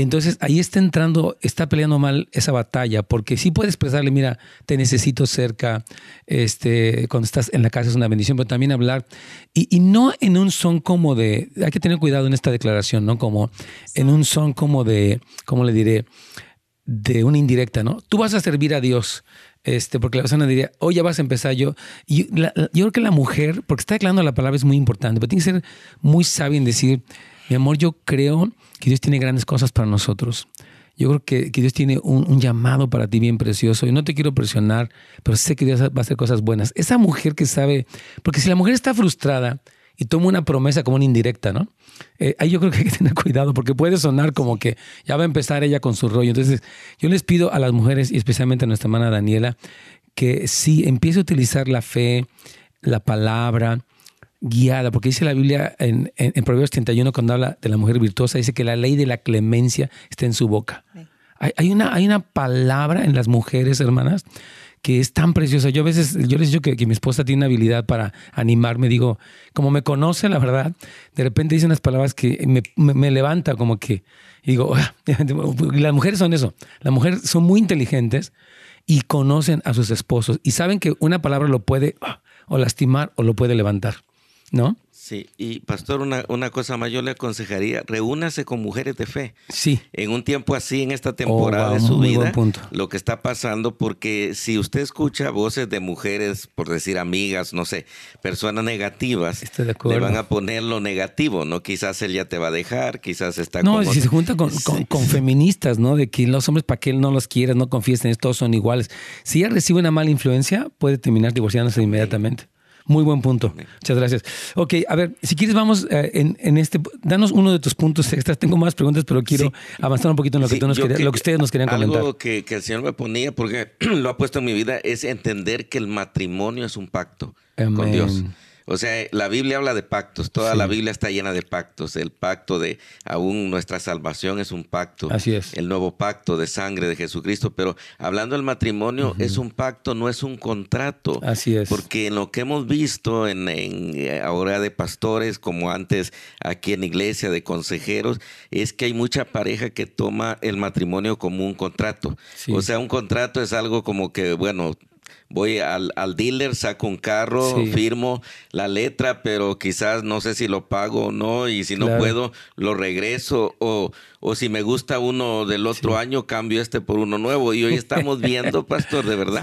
entonces ahí está entrando, está peleando mal esa batalla, porque sí puede expresarle, mira, te necesito cerca, este, cuando estás en la casa es una bendición, pero también hablar, y, no en un son como de, hay que tener cuidado en esta declaración, ¿no? Como en un son como de, ¿cómo le diré? De una indirecta, ¿no? Tú vas a servir a Dios, este, porque la persona diría, oh, ya vas a empezar yo. Y yo creo que la mujer, porque está declarando la palabra, es muy importante, pero tiene que ser muy sabia en decir, mi amor, yo creo que Dios tiene grandes cosas para nosotros. Yo creo que, Dios tiene un, llamado para ti bien precioso y no te quiero presionar, pero sé que Dios va a hacer cosas buenas. Esa mujer que sabe, porque si la mujer está frustrada y toma una promesa como una indirecta, ¿no? Eh, ahí yo creo que hay que tener cuidado porque puede sonar como que ya va a empezar ella con su rollo. Entonces, yo les pido a las mujeres y especialmente a nuestra hermana Daniela que si empiece a utilizar la fe, la palabra, guiada, porque dice la Biblia en, en, Proverbios 31, cuando habla de la mujer virtuosa, dice que la ley de la clemencia está en su boca. Hay, una, hay una palabra en las mujeres, hermanas, que es tan preciosa. Yo a veces, yo les digo que, que, mi esposa tiene una habilidad para animarme, digo, como me conoce, la verdad, de repente dice unas palabras que me, me, levanta como que, digo, ah, las mujeres son eso, las mujeres son muy inteligentes y conocen a sus esposos y saben que una palabra lo puede ah, o lastimar o lo puede levantar. ¿No? Sí, y pastor, una, una cosa más, yo le aconsejaría, reúnase con mujeres de fe. Sí. En un tiempo así, en esta temporada oh, de su vida, lo que está pasando, porque si usted escucha voces de mujeres, por decir amigas, no sé, personas negativas, le van a poner lo negativo, ¿no? Quizás él ya te va a dejar, quizás está No, si se junta con, con, feministas, ¿no? De que los hombres, ¿para que él no los quiere, no confíes en todos son iguales. Si ella recibe una mala influencia, puede terminar divorciándose inmediatamente. Muy buen punto. Muchas gracias. Ok, a ver, si quieres vamos eh, en, este, danos uno de tus puntos extras. Tengo más preguntas, pero quiero avanzar un poquito en lo que, tú nos lo que ustedes nos querían comentar. Algo que, que, el Señor me ponía, porque lo ha puesto en mi vida, es entender que el matrimonio es un pacto con Dios. O sea, la Biblia habla de pactos, toda la Biblia está llena de pactos. El pacto de aún nuestra salvación es un pacto. Así es. El nuevo pacto de sangre de Jesucristo. Pero hablando del matrimonio, es un pacto, no es un contrato. Así es. Porque en lo que hemos visto en, en ahora de pastores, como antes aquí en iglesia, de consejeros, es que hay mucha pareja que toma el matrimonio como un contrato. O sea, un contrato es algo como que, bueno, voy al, al, dealer, saco un carro, firmo la letra, pero quizás no sé si lo pago o no, y si no puedo, lo regreso, o, o si me gusta uno del otro año, cambio este por uno nuevo. Y hoy estamos viendo, pastor, de verdad,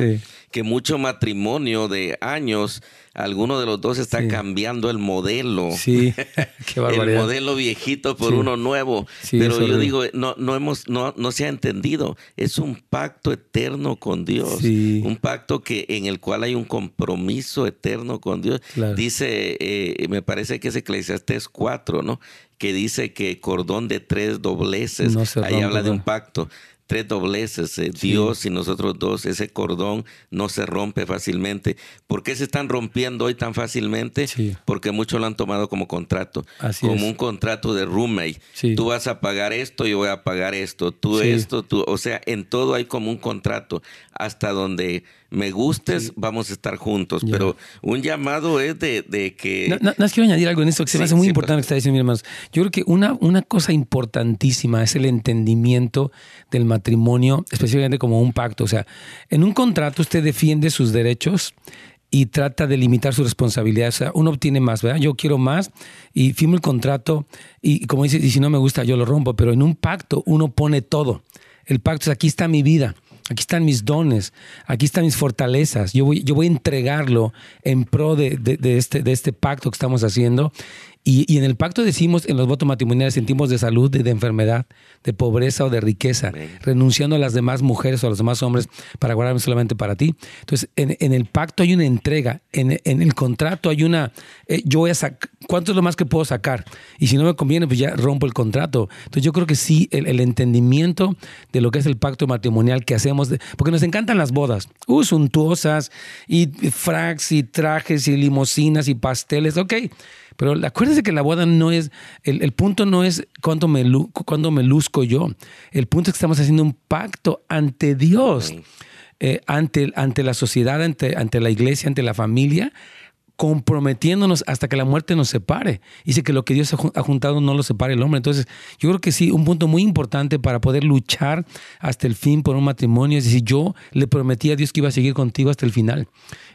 que mucho matrimonio de años alguno de los dos está cambiando el modelo. Sí, qué barbaridad. El modelo viejito por uno nuevo. Pero yo digo, no, no, hemos, no, no se ha entendido. Es un pacto eterno con Dios. Un pacto que, en el cual hay un compromiso eterno con Dios. Dice, eh, me parece que es Eclesiastés 4, ¿no? Que dice que cordón de tres dobleces, ahí habla de un pacto tres dobleces, eh, Dios y nosotros dos, ese cordón no se rompe fácilmente. ¿Por qué se están rompiendo hoy tan fácilmente? Porque muchos lo han tomado como contrato, como un contrato de roommate. Tú vas a pagar esto, yo voy a pagar esto, tú esto, tú, o sea, en todo hay como un contrato, hasta donde me gustes, vamos a estar juntos. Pero un llamado es de, que... No, no, quiero añadir algo en esto que se me hace muy importante lo que está diciendo mi hermano. Yo creo que una, una cosa importantísima es el entendimiento del matrimonio, especialmente como un pacto. O sea, en un contrato usted defiende sus derechos y trata de limitar sus responsabilidades. O sea, uno obtiene más, ¿verdad? Yo quiero más y firmo el contrato y como dice, y si no me gusta, yo lo rompo. Pero en un pacto uno pone todo. El pacto es aquí está mi vida aquí están mis dones, aquí están mis fortalezas, yo voy, yo voy a entregarlo en pro de, de, este, de este pacto que estamos haciendo y, en el pacto decimos, en los votos matrimoniales, en tiempos de salud, de, de enfermedad, de pobreza o de riqueza, renunciando a las demás mujeres o a los demás hombres para guardarme solamente para ti. Entonces, en, el pacto hay una entrega, en, el contrato hay una, eh, yo voy a sacar, ¿cuánto es lo más que puedo sacar? Y si no me conviene, pues ya rompo el contrato. Entonces, yo creo que sí, el, entendimiento de lo que es el pacto matrimonial que hacemos, porque nos encantan las bodas, uh, suntuosas, y fracs, y trajes, y limosinas, y pasteles, ok. Pero acuérdense que la boda no es, el, punto no es cuándo me, cuando me luzco yo. El punto es que estamos haciendo un pacto ante Dios, eh, ante, ante la sociedad, ante, ante la iglesia, ante la familia, comprometiéndonos hasta que la muerte nos separe. Dice que lo que Dios ha juntado no lo separe el hombre. Entonces, yo creo que sí, un punto muy importante para poder luchar hasta el fin por un matrimonio es decir, yo le prometí a Dios que iba a seguir contigo hasta el final.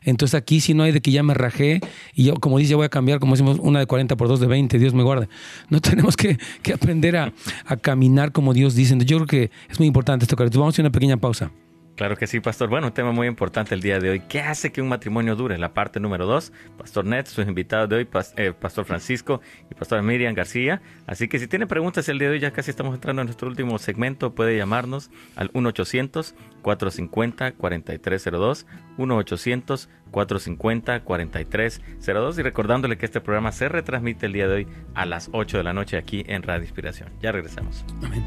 Entonces, aquí si no hay de que ya me rajé y yo, como dice, voy a cambiar, como decimos, una de 40 por dos de 20, Dios me guarde. No tenemos que, aprender a, caminar como Dios dice. yo creo que es muy importante esto. Vamos a hacer una pequeña pausa. Claro que sí, Pastor. Bueno, un tema muy importante el día de hoy. ¿Qué hace que un matrimonio dure? La parte número dos. Pastor Net, sus invitados de hoy, eh, Pastor Francisco y Pastor Miriam García. Así que si tiene preguntas el día de hoy, ya casi estamos entrando en nuestro último segmento, puede llamarnos al 1-800-450-4302. 1-800-450-4302. Y recordándole que este programa se retransmite el día de hoy a las 8 de la noche aquí en Radio Inspiración. Ya regresamos. Amén.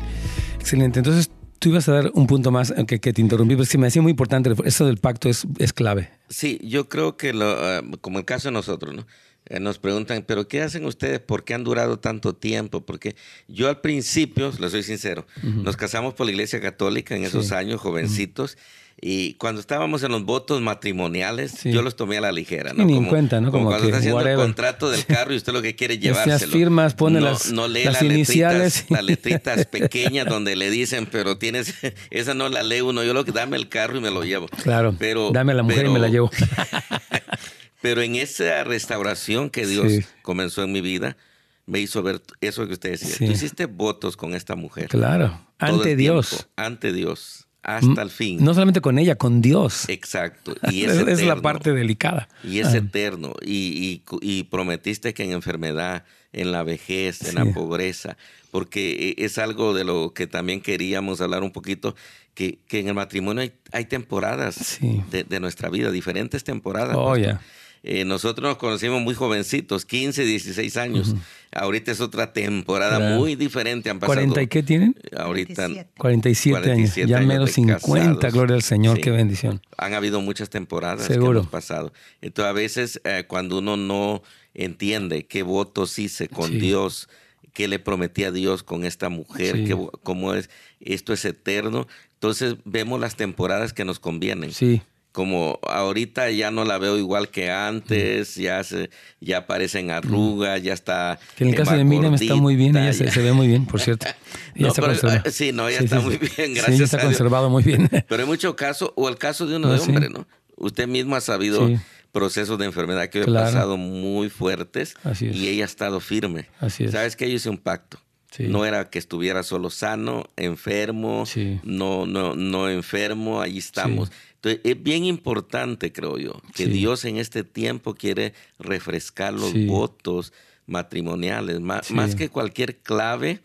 Excelente. Entonces, Tú ibas a dar un punto más, que, que te interrumpí, pero es que me hacía muy importante, eso del pacto es, es clave. Sí, yo creo que, lo, ah, como el caso de nosotros, ¿no? Eh, nos preguntan, pero ¿qué hacen ustedes? ¿Por qué han durado tanto tiempo? Porque yo al principio, les soy sincero, nos casamos por la Iglesia Católica en esos años, jovencitos, y cuando estábamos en los votos matrimoniales, yo los tomé a la ligera, ¿no? ni en cuenta, ¿no? Como, cuando está haciendo el contrato del carro y usted lo que quiere llevárselo. Las firmas, pone las, no lee las, iniciales. las letritas pequeñas donde le dicen, pero tienes, esa no la lee uno, yo lo que dame el carro y me lo llevo. Claro, pero, dame a la mujer y me la llevo. pero en esa restauración que Dios comenzó en mi vida, me hizo ver eso que usted decía. Tú hiciste votos con esta mujer. Claro, ante Dios. ante Dios hasta el fin. No solamente con ella, con Dios. Exacto. Y es, la parte delicada. Y es eterno. Y, y, prometiste que en enfermedad, en la vejez, en la pobreza, porque e, es algo de lo que también queríamos hablar un poquito, que, que en el matrimonio hay, hay temporadas de, de, nuestra vida, diferentes temporadas. Oh, ya. Eh, nosotros nos conocimos muy jovencitos, 15, 16 años. Ahorita es otra temporada muy diferente. Han pasado, ¿40 y qué tienen? Ahorita 47, años. Ya menos 50, gloria al Señor, qué bendición. Han habido muchas temporadas que hemos pasado. Entonces a veces eh, cuando uno no entiende qué votos hice con Dios, qué le prometí a Dios con esta mujer, cómo es, esto es eterno, entonces vemos las temporadas que nos convienen. Sí como ahorita ya no la veo igual que antes, ya se, ya aparecen arrugas, ya está. Que en el caso de Miriam está muy bien, ella se, ve muy bien, por cierto. Eh, sí, no, ella está muy bien, gracias. Sí, está conservado muy bien. Pero hay muchos casos, o el caso de uno de hombre, ¿no? Usted mismo ha sabido procesos de enfermedad que he pasado muy fuertes y ella ha estado firme. Así es. Sabes que yo hice un pacto. No era que estuviera solo sano, enfermo, no, no, no enfermo, ahí estamos. Entonces, es bien importante, creo yo, que Dios en este tiempo quiere refrescar los votos matrimoniales, más, más, que cualquier clave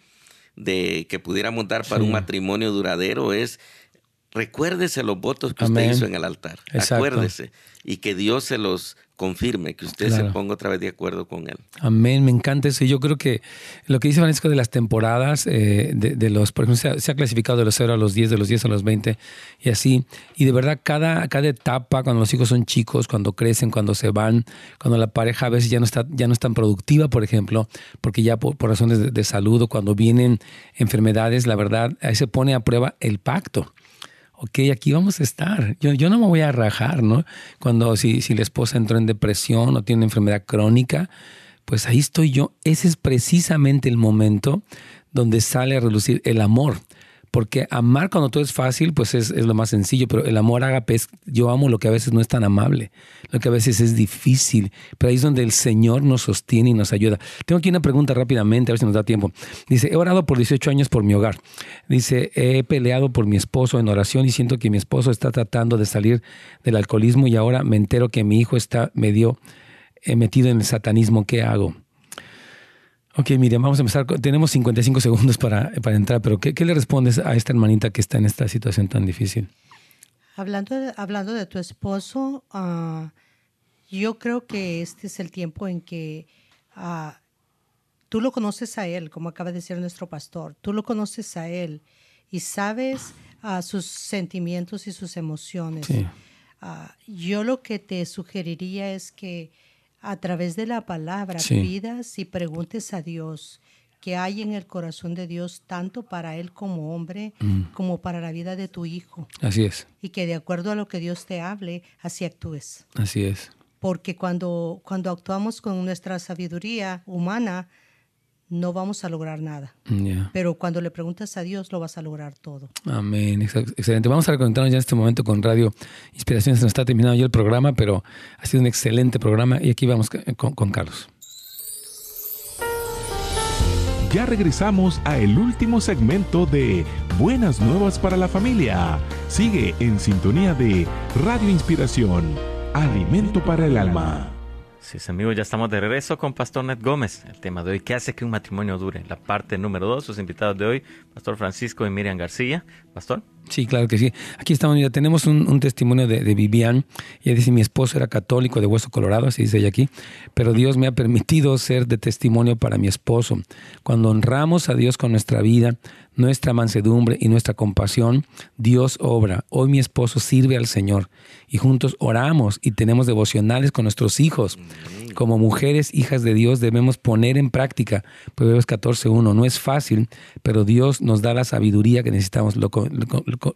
de que pudiéramos dar para un matrimonio duradero es recuérdese los votos que usted hizo en el altar. Acuérdese y que Dios se los confirme, que usted se ponga otra vez de acuerdo con él. Amén, me encanta eso. Yo creo que lo que dice Francisco de las temporadas, eh, de, los, por ejemplo, se ha, clasificado de los 0 a los 10, de los 10 a los 20 y así. Y de verdad, cada, cada etapa, cuando los hijos son chicos, cuando crecen, cuando se van, cuando la pareja a veces ya no está, ya no es tan productiva, por ejemplo, porque ya por, razones de, de salud o cuando vienen enfermedades, la verdad, ahí se pone a prueba el pacto ok, aquí vamos a estar. Yo, yo no me voy a rajar, ¿no? Cuando si, si la esposa entró en depresión o tiene una enfermedad crónica, pues ahí estoy yo. Ese es precisamente el momento donde sale a relucir el amor. Porque amar cuando todo es fácil, pues es, lo más sencillo, pero el amor ágape es, yo amo lo que a veces no es tan amable, lo que a veces es difícil, pero ahí es donde el Señor nos sostiene y nos ayuda. Tengo aquí una pregunta rápidamente, a ver si nos da tiempo. Dice, he orado por 18 años por mi hogar. Dice, he peleado por mi esposo en oración y siento que mi esposo está tratando de salir del alcoholismo y ahora me entero que mi hijo está medio eh, metido en el satanismo. ¿Qué hago? Ok, Miriam, vamos a empezar. Tenemos 55 segundos para, para entrar, pero ¿qué, le respondes a esta hermanita que está en esta situación tan difícil? Hablando de, hablando de tu esposo, ah, yo creo que este es el tiempo en que ah, tú lo conoces a él, como acaba de decir nuestro pastor, tú lo conoces a él y sabes uh, sus sentimientos y sus emociones. yo lo que te sugeriría es que a través de la palabra pidas y preguntes a Dios que hay en el corazón de Dios tanto para él como hombre mm. como para la vida de tu hijo. Así es. Y que de acuerdo a lo que Dios te hable, así actúes. Así es. Porque cuando, cuando actuamos con nuestra sabiduría humana, no vamos a lograr nada. Pero cuando le preguntas a Dios, lo vas a lograr todo. Amén. Excelente. Vamos a reconectarnos ya en este momento con Radio Inspiraciones. Se nos está terminando ya el programa, pero ha sido un excelente programa y aquí vamos con, con Carlos. Ya regresamos a el último segmento de Buenas Nuevas para la Familia. Sigue en sintonía de Radio Inspiración, Alimento para el Alma. Sí, amigos, ya estamos de regreso con Pastor Ned Gómez. El tema de hoy, ¿qué hace que un matrimonio dure? La parte número dos, sus invitados de hoy, Pastor Francisco y Miriam García. Pastor. Sí, claro que sí. Aquí estamos, ya tenemos un, testimonio de, Vivian. Ella dice, mi esposo era católico de hueso colorado, así dice ella aquí, pero Dios me ha permitido ser de testimonio para mi esposo. Cuando honramos a Dios con nuestra vida, nuestra mansedumbre y nuestra compasión, Dios obra. Hoy mi esposo sirve al Señor y juntos oramos y tenemos devocionales con nuestros hijos. Como mujeres, hijas de Dios, debemos poner en práctica Proverbios 14.1. No es fácil, pero Dios nos da la sabiduría que necesitamos. Lo,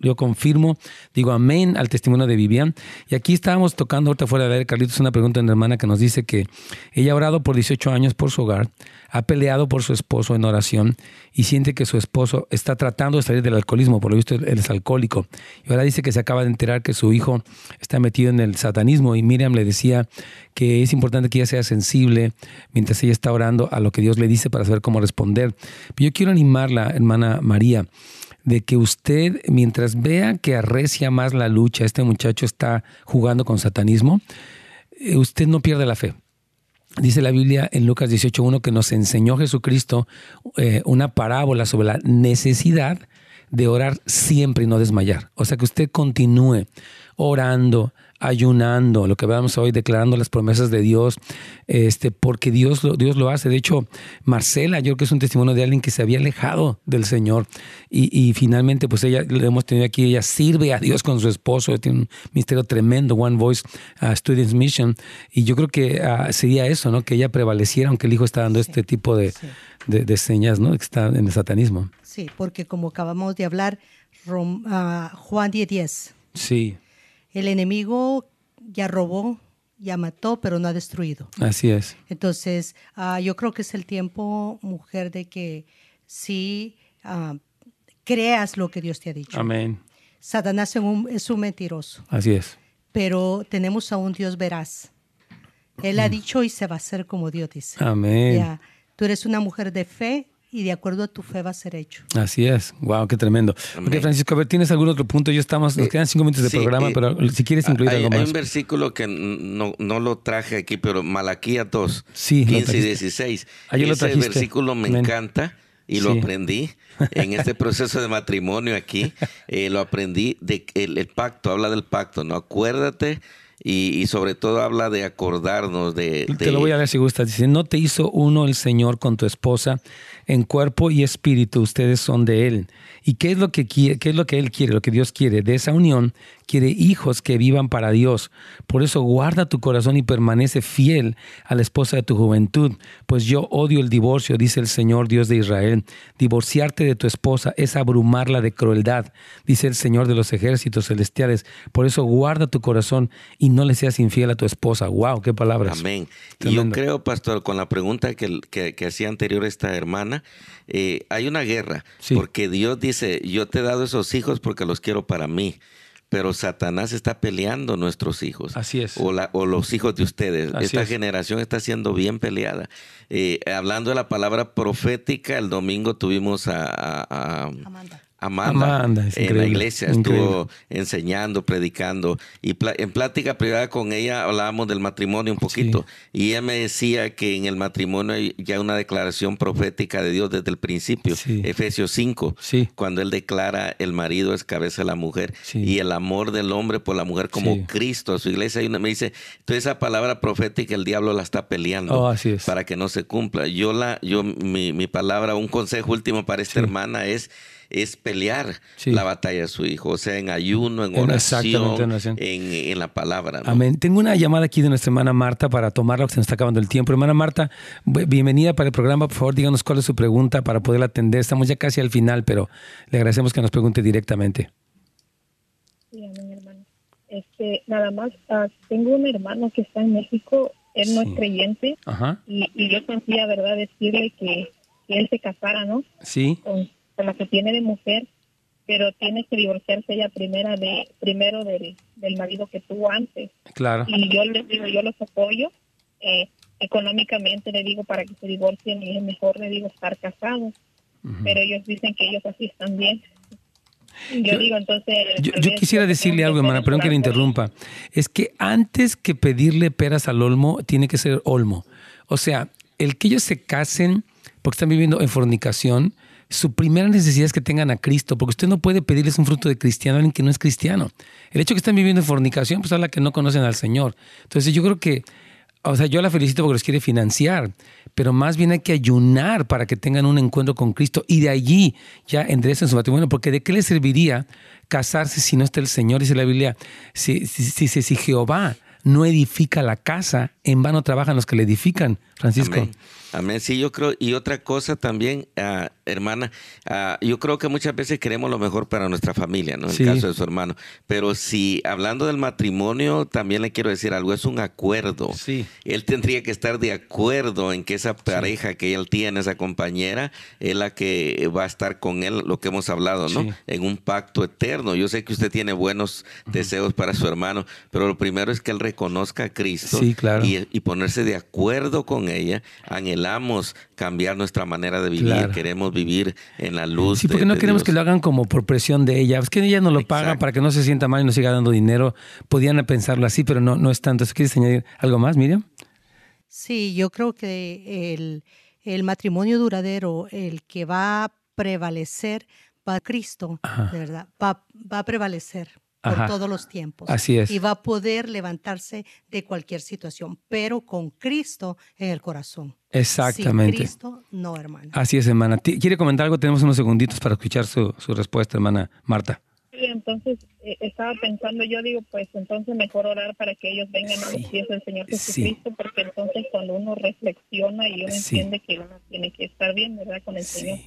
yo confirmo, digo amén al testimonio de Vivian. Y aquí estábamos tocando, ahorita fuera de ver, Carlitos, una pregunta de una hermana que nos dice que ella ha orado por 18 años por su hogar, ha peleado por su esposo en oración y siente que su esposo está tratando de salir del alcoholismo, por lo visto él es alcohólico. Y ahora dice que se acaba de enterar que su hijo está metido en el satanismo y Miriam le decía que es importante que ella sea sensible mientras ella está orando a lo que Dios le dice para saber cómo responder. Pero yo quiero animarla, hermana María, de que usted, mientras vea que arrecia más la lucha, este muchacho está jugando con satanismo, eh, usted no pierde la fe. Dice la Biblia en Lucas 18.1 que nos enseñó Jesucristo eh, una parábola sobre la necesidad de orar siempre y no desmayar. O sea, que usted continúe orando, ayunando, lo que vamos hoy, declarando las promesas de Dios, este, porque Dios lo, Dios lo hace. De hecho, Marcela, yo creo que es un testimonio de alguien que se había alejado del Señor y, finalmente, pues ella, lo hemos tenido aquí, ella sirve a Dios con su esposo, tiene un ministerio tremendo, One Voice uh, Students Mission, y yo creo que uh, sería eso, ¿no? Que ella prevaleciera, aunque el hijo está dando este tipo de, de, señas, ¿no? Que está en el satanismo. Sí, porque como acabamos de hablar, uh, Juan 10.10. Sí el enemigo ya robó, ya mató, pero no ha destruido. Así es. Entonces, ah, yo creo que es el tiempo, mujer, de que sí ah, creas lo que Dios te ha dicho. Amén. Satanás es un, mentiroso. Así es. Pero tenemos a un Dios veraz. Él ha mm. dicho y se va a hacer como Dios dice. Amén. Tú eres una mujer de fe, y de acuerdo a tu fe va a ser hecho. Así es. Wow, qué tremendo. Ok, Francisco, a ver, ¿tienes algún otro punto? Yo estamos, nos quedan cinco minutos de programa, eh, pero si quieres incluir algo más. Hay un versículo que no, no lo traje aquí, pero Malaquía 2, sí, 15 y 16. Ah, Ese versículo me encanta y lo aprendí en este proceso de matrimonio aquí. Eh, lo aprendí de el, el pacto, habla del pacto, ¿no? Acuérdate y, sobre todo habla de acordarnos de, Te lo voy a ver si gusta. Dice, no te hizo uno el Señor con tu esposa en cuerpo y espíritu, ustedes son de Él. ¿Y qué es lo que quiere, qué es lo que Él quiere, lo que Dios quiere? De esa unión quiere hijos que vivan para Dios. Por eso guarda tu corazón y permanece fiel a la esposa de tu juventud, pues yo odio el divorcio, dice el Señor Dios de Israel. Divorciarte de tu esposa es abrumarla de crueldad, dice el Señor de los ejércitos celestiales. Por eso guarda tu corazón y no le seas infiel a tu esposa. ¡Wow! ¡Qué palabras! Amén. Y yo creo, pastor, con la pregunta que, que, hacía anterior esta hermana, eh, hay una guerra, porque Dios dice, yo te he dado esos hijos porque los quiero para mí pero Satanás está peleando nuestros hijos. Así es. O, o los hijos de ustedes. Esta generación está siendo bien peleada. Eh, hablando de la palabra profética, el domingo tuvimos a, a, a Amanda, en la iglesia, estuvo enseñando, predicando y en plática privada con ella hablábamos del matrimonio un poquito y ella me decía que en el matrimonio hay ya una declaración profética de Dios desde el principio, Efesios 5, cuando él declara el marido es cabeza de la mujer y el amor del hombre por la mujer como Cristo a su iglesia. Y me dice, entonces esa palabra profética el diablo la está peleando oh, para que no se cumpla. Yo la, yo mi, mi palabra, un consejo último para esta hermana es es pelear la batalla de su hijo, o sea, en ayuno, en oración, en, en, la palabra. Amén. Tengo una llamada aquí de nuestra hermana Marta para tomarla, porque se nos está acabando el tiempo. Hermana Marta, bienvenida para el programa. Por favor, díganos cuál es su pregunta para poderla atender. Estamos ya casi al final, pero le agradecemos que nos pregunte directamente. Sí, amén, hermano. Este, nada más, ah, tengo un hermano que está en México, él no es creyente, y, y, yo confía, ¿verdad?, decirle que, que, él se casara, ¿no? Sí la que tiene de mujer, pero tiene que divorciarse ella primera de, primero del, del marido que tuvo antes. Claro. Y yo les digo, yo los apoyo eh, económicamente, le digo, para que se divorcien y es mejor, le digo, estar casados. Pero ellos dicen que ellos así están bien. Yo, digo, entonces... Yo, quisiera decirle algo, hermana, perdón que le interrumpa. Es que antes que pedirle peras al olmo, tiene que ser olmo. O sea, el que ellos se casen porque están viviendo en fornicación, su primera necesidad es que tengan a Cristo, porque usted no puede pedirles un fruto de cristiano a alguien que no es cristiano. El hecho de que estén viviendo en fornicación, pues habla que no conocen al Señor. Entonces yo creo que, o sea, yo la felicito porque los quiere financiar, pero más bien hay que ayunar para que tengan un encuentro con Cristo y de allí ya enderecen su matrimonio, porque ¿de qué les serviría casarse si no está el Señor? Dice la Biblia, si, si, si, Jehová no edifica la casa, en vano trabajan los que le edifican, Francisco. Amén. Sí, yo creo. Y otra cosa también, ah, hermana, ah, yo creo que muchas veces queremos lo mejor para nuestra familia, ¿no? En el caso de su hermano. Pero si hablando del matrimonio, también le quiero decir algo, es un acuerdo. Sí. Él tendría que estar de acuerdo en que esa pareja que él tiene, esa compañera, es la que va a estar con él, lo que hemos hablado, ¿no? En un pacto eterno. Yo sé que usted tiene buenos deseos para su hermano, pero lo primero es que él reconozca a Cristo sí, claro. y, y, ponerse de acuerdo con ella anhelamos cambiar nuestra manera de vivir, queremos vivir en la luz. Sí, porque no queremos que lo hagan como por presión de ella. Es que ella no lo paga para que no se sienta mal y no siga dando dinero. Podían pensarlo así, pero no, no es tanto. ¿Quieres añadir algo más, Miriam? Sí, yo creo que el, el matrimonio duradero, el que va a prevalecer, va a Cristo, de verdad, va, va a prevalecer por todos los tiempos. Así es. Y va a poder levantarse de cualquier situación, pero con Cristo en el corazón. Exactamente. Sin Cristo, no, hermana. Así es, hermana. ¿Quiere comentar algo? Tenemos unos segunditos para escuchar su, su respuesta, hermana Marta. Sí, entonces eh, estaba pensando, yo digo, pues entonces mejor orar para que ellos vengan a los pies del Señor Jesucristo, porque entonces cuando uno reflexiona y uno entiende que uno tiene que estar bien, ¿verdad? Con el Señor.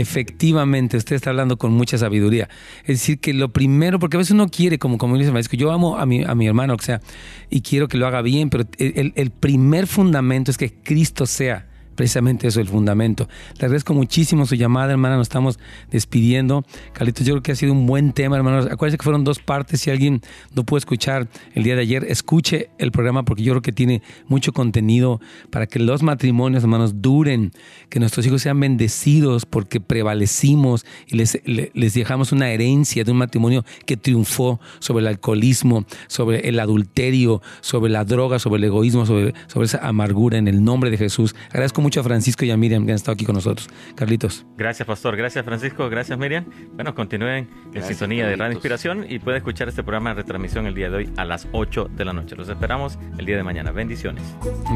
Efectivamente, usted está hablando con mucha sabiduría. Es decir, que lo primero, porque a veces uno quiere, como, como dice que yo amo a mi, a mi hermano, o sea, y quiero que lo haga bien, pero el primer fundamento es que Cristo sea precisamente eso, el fundamento. Le agradezco muchísimo su llamada, hermana. Nos estamos despidiendo. Carlitos, yo creo que ha sido un buen tema, hermanos. Acuérdense que fueron dos partes. Si alguien no pudo escuchar el día de ayer, escuche el programa porque yo creo que tiene mucho contenido para que los matrimonios, hermanos, duren, que nuestros hijos sean bendecidos porque prevalecimos y les, dejamos una herencia de un matrimonio que triunfó sobre el alcoholismo, sobre el adulterio, sobre la droga, sobre el egoísmo, sobre, sobre esa amargura en el nombre de Jesús. Agradezco mucho a Francisco y a Miriam que han estado aquí con nosotros. Carlitos. Gracias, Pastor. Gracias, Francisco. Gracias, Miriam. Bueno, continúen en sintonía de Radio Inspiración y puede escuchar este programa de retransmisión el día de hoy a las 8 de la noche. Los esperamos el día de mañana. Bendiciones.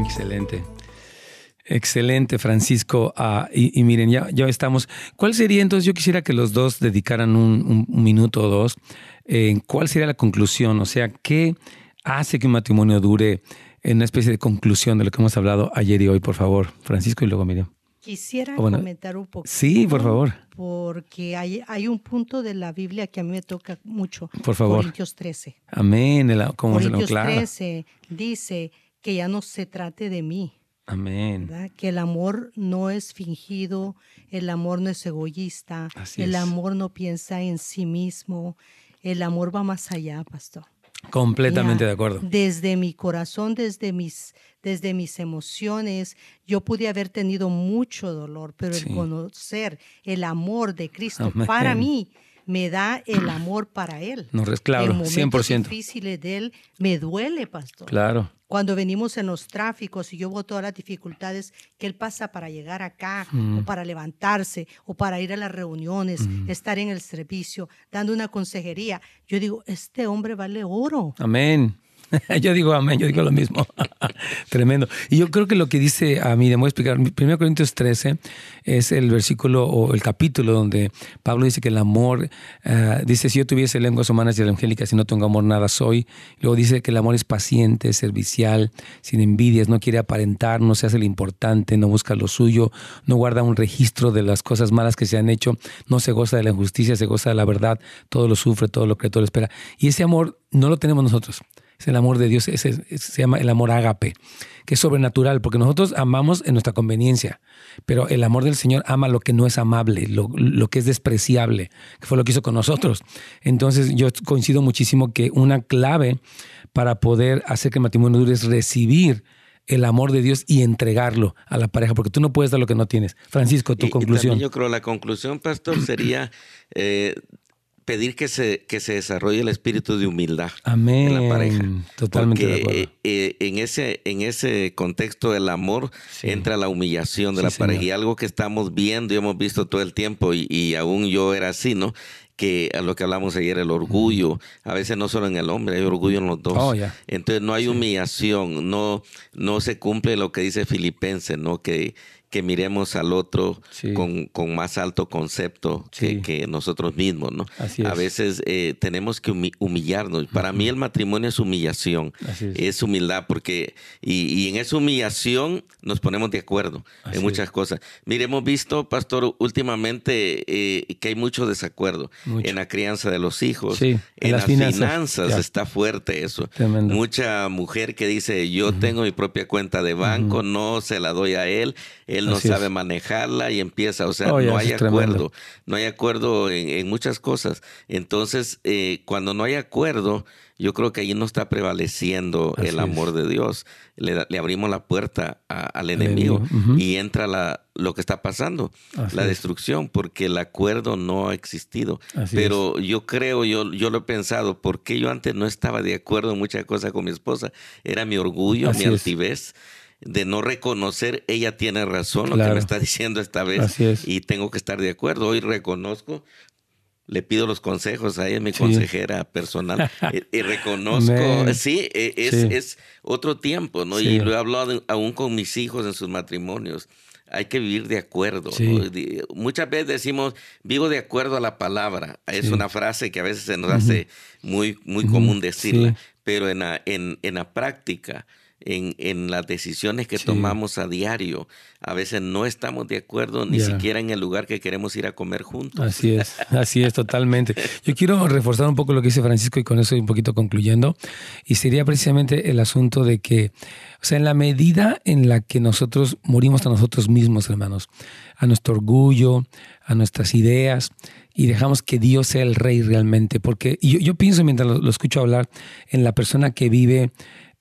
Excelente. Excelente, Francisco. Ah, y, miren, ya, ya estamos. ¿Cuál sería entonces? Yo quisiera que los dos dedicaran un, minuto o dos. en ¿Cuál sería la conclusión? O sea, ¿qué hace que un matrimonio dure en una especie de conclusión de lo que hemos hablado ayer y hoy? Por favor, Francisco y luego Miriam. Quisiera comentar un poco. Sí, por favor. Porque hay, hay un punto de la Biblia que a mí me toca mucho. Por favor. Corintios 13. Amén. Como Corintios 13 dice que ya no se trate de mí, Amén. Que el amor no es fingido, el amor no es egoísta, el amor no piensa en sí mismo, el amor va más allá, pastor. Completamente de acuerdo. Desde mi corazón, desde mis, desde mis emociones, yo pude haber tenido mucho dolor, pero el conocer el amor de Cristo para mí me da el amor para Él. No, claro, en 100%. difíciles de Él me duele, pastor. Claro cuando venimos en los tráficos y yo veo todas las dificultades que él pasa para llegar acá, o para levantarse, o para ir a las reuniones, estar en el servicio, dando una consejería, yo digo, este hombre vale oro. Amén. yo digo amén, yo digo lo mismo. Tremendo. Y yo creo que lo que dice a mí, voy a explicar, 1 Corintios 13 es el versículo o el capítulo donde Pablo dice que el amor, eh, dice, si yo tuviese lenguas humanas y angélicas, si no tengo amor, nada soy. Luego dice que el amor es paciente, servicial, sin envidias, no quiere aparentar, no se hace lo importante, no busca lo suyo, no guarda un registro de las cosas malas que se han hecho, no se goza de la injusticia, se goza de la verdad, todo lo sufre, todo lo cree, todo lo espera. Y ese amor no lo tenemos nosotros es el amor de Dios, ese, se llama el amor ágape, que es sobrenatural, porque nosotros amamos en nuestra conveniencia, pero el amor del Señor ama lo que no es amable, lo, lo que es despreciable, que fue lo que hizo con nosotros. Entonces yo coincido muchísimo que una clave para poder hacer que el matrimonio dure es recibir el amor de Dios y entregarlo a la pareja, porque tú no puedes dar lo que no tienes. Francisco, tu conclusión. yo creo la conclusión, pastor, sería eh, pedir que se, que se desarrolle el espíritu de humildad en la pareja. Totalmente de acuerdo. Eh, eh, en, ese, en ese contexto del amor entra la humillación de la pareja. Y algo que estamos viendo y hemos visto todo el tiempo, y, y aún yo era así, ¿no? que a lo que hablamos ayer, el orgullo, a veces no solo en el hombre, hay orgullo en los dos. Oh, Entonces no hay humillación, no, no se cumple lo que dice Filipenses, ¿no? Que, que miremos al otro con, con, más alto concepto que, nosotros mismos, ¿no? A veces eh, tenemos que humillarnos. Para mí el matrimonio es humillación, es. humildad, porque y, en esa humillación nos ponemos de acuerdo en muchas cosas. Mire, hemos visto, pastor, últimamente eh, que hay mucho desacuerdo en la crianza de los hijos, en, las, finanzas, está fuerte eso. Mucha mujer que dice, yo tengo mi propia cuenta de banco, no se la doy a él él no sabe manejarla y empieza, o sea, oh, no hay acuerdo, no hay acuerdo en, muchas cosas. Entonces, eh, cuando no hay acuerdo, yo creo que ahí no está prevaleciendo el amor de Dios. Le, abrimos la puerta al enemigo y entra la, lo que está pasando, la destrucción, porque el acuerdo no ha existido. Pero yo creo, yo, yo lo he pensado, porque yo antes no estaba de acuerdo en muchas cosas con mi esposa. Era mi orgullo, mi altivez de no reconocer, ella tiene razón lo que me está diciendo esta vez y tengo que estar de acuerdo. Hoy reconozco, le pido los consejos a ella, mi consejera personal, y, reconozco, sí, e, es, es, otro tiempo, ¿no? Y lo he hablado aún con mis hijos en sus matrimonios. Hay que vivir de acuerdo. Muchas veces decimos, vivo de acuerdo a la palabra. Es una frase que a veces se nos hace muy, muy común decirla, pero en en, en la práctica en, en las decisiones que tomamos a diario. A veces no estamos de acuerdo ni siquiera en el lugar que queremos ir a comer juntos. Así es, así es, totalmente. Yo quiero reforzar un poco lo que dice Francisco y con eso un poquito concluyendo. Y sería precisamente el asunto de que, o sea, en la medida en la que nosotros morimos a nosotros mismos, hermanos, a nuestro orgullo, a nuestras ideas, y dejamos que Dios sea el rey realmente. Porque yo, yo pienso mientras lo, escucho hablar en la persona que vive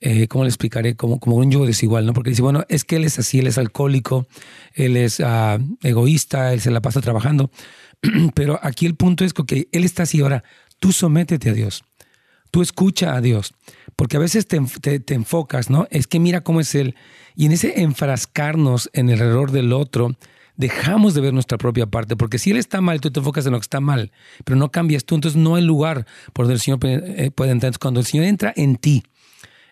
eh, ¿cómo le explicaré? Como, como un yugo desigual, ¿no? Porque dice, bueno, es que él es así, él es alcohólico, él es ah, egoísta, él se la pasa trabajando. Pero aquí el punto es que él está así ahora, tú sométete a Dios. Tú escucha a Dios, porque a veces te, te, enfocas, ¿no? Es que mira cómo es Él. Y en ese enfrascarnos en el error del otro, dejamos de ver nuestra propia parte, porque si Él está mal, tú te enfocas en lo que está mal, pero no cambias tú, entonces no hay lugar por donde el Señor eh, puede entrar. Entonces, cuando el Señor entra en ti,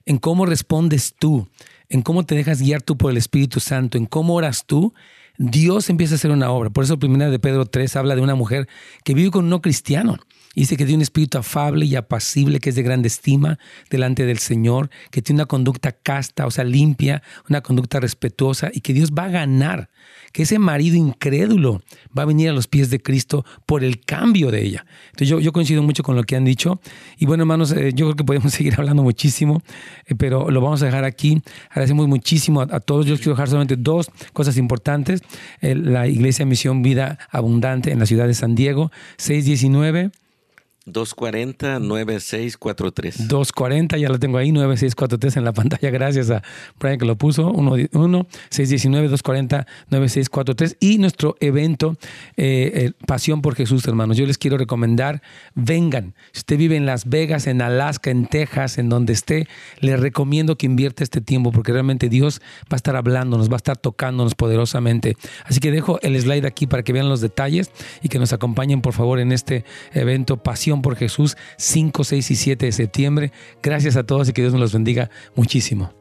en cómo respondes tú, en cómo te dejas guiar tú por el Espíritu Santo, en cómo oras tú, Dios empieza a hacer una obra. Por eso, primera de Pedro 3 habla de una mujer que vive con un no cristiano Dice que tiene un espíritu afable y apacible, que es de grande estima delante del Señor, que tiene una conducta casta, o sea, limpia, una conducta respetuosa y que Dios va a ganar, que ese marido incrédulo va a venir a los pies de Cristo por el cambio de ella. Entonces yo, yo coincido mucho con lo que han dicho. Y bueno, hermanos, eh, yo creo que podemos seguir hablando muchísimo, eh, pero lo vamos a dejar aquí. Agradecemos muchísimo a, todos. Yo quiero dejar solamente dos cosas importantes. la Iglesia Misión Vida Abundante en la ciudad de San Diego, 619. 240-9643. 240, ya lo tengo ahí, 9643 en la pantalla. Gracias a Brian que lo puso. 1-619-240-9643. Y nuestro evento, eh, eh, Pasión por Jesús, hermanos. Yo les quiero recomendar, vengan. Si usted vive en Las Vegas, en Alaska, en Texas, en donde esté, les recomiendo que invierta este tiempo porque realmente Dios va a estar hablándonos, va a estar tocándonos poderosamente. Así que dejo el slide aquí para que vean los detalles y que nos acompañen, por favor, en este evento Pasión por Jesús 5, 6 y 7 de septiembre. Gracias a todos y que Dios nos los bendiga muchísimo.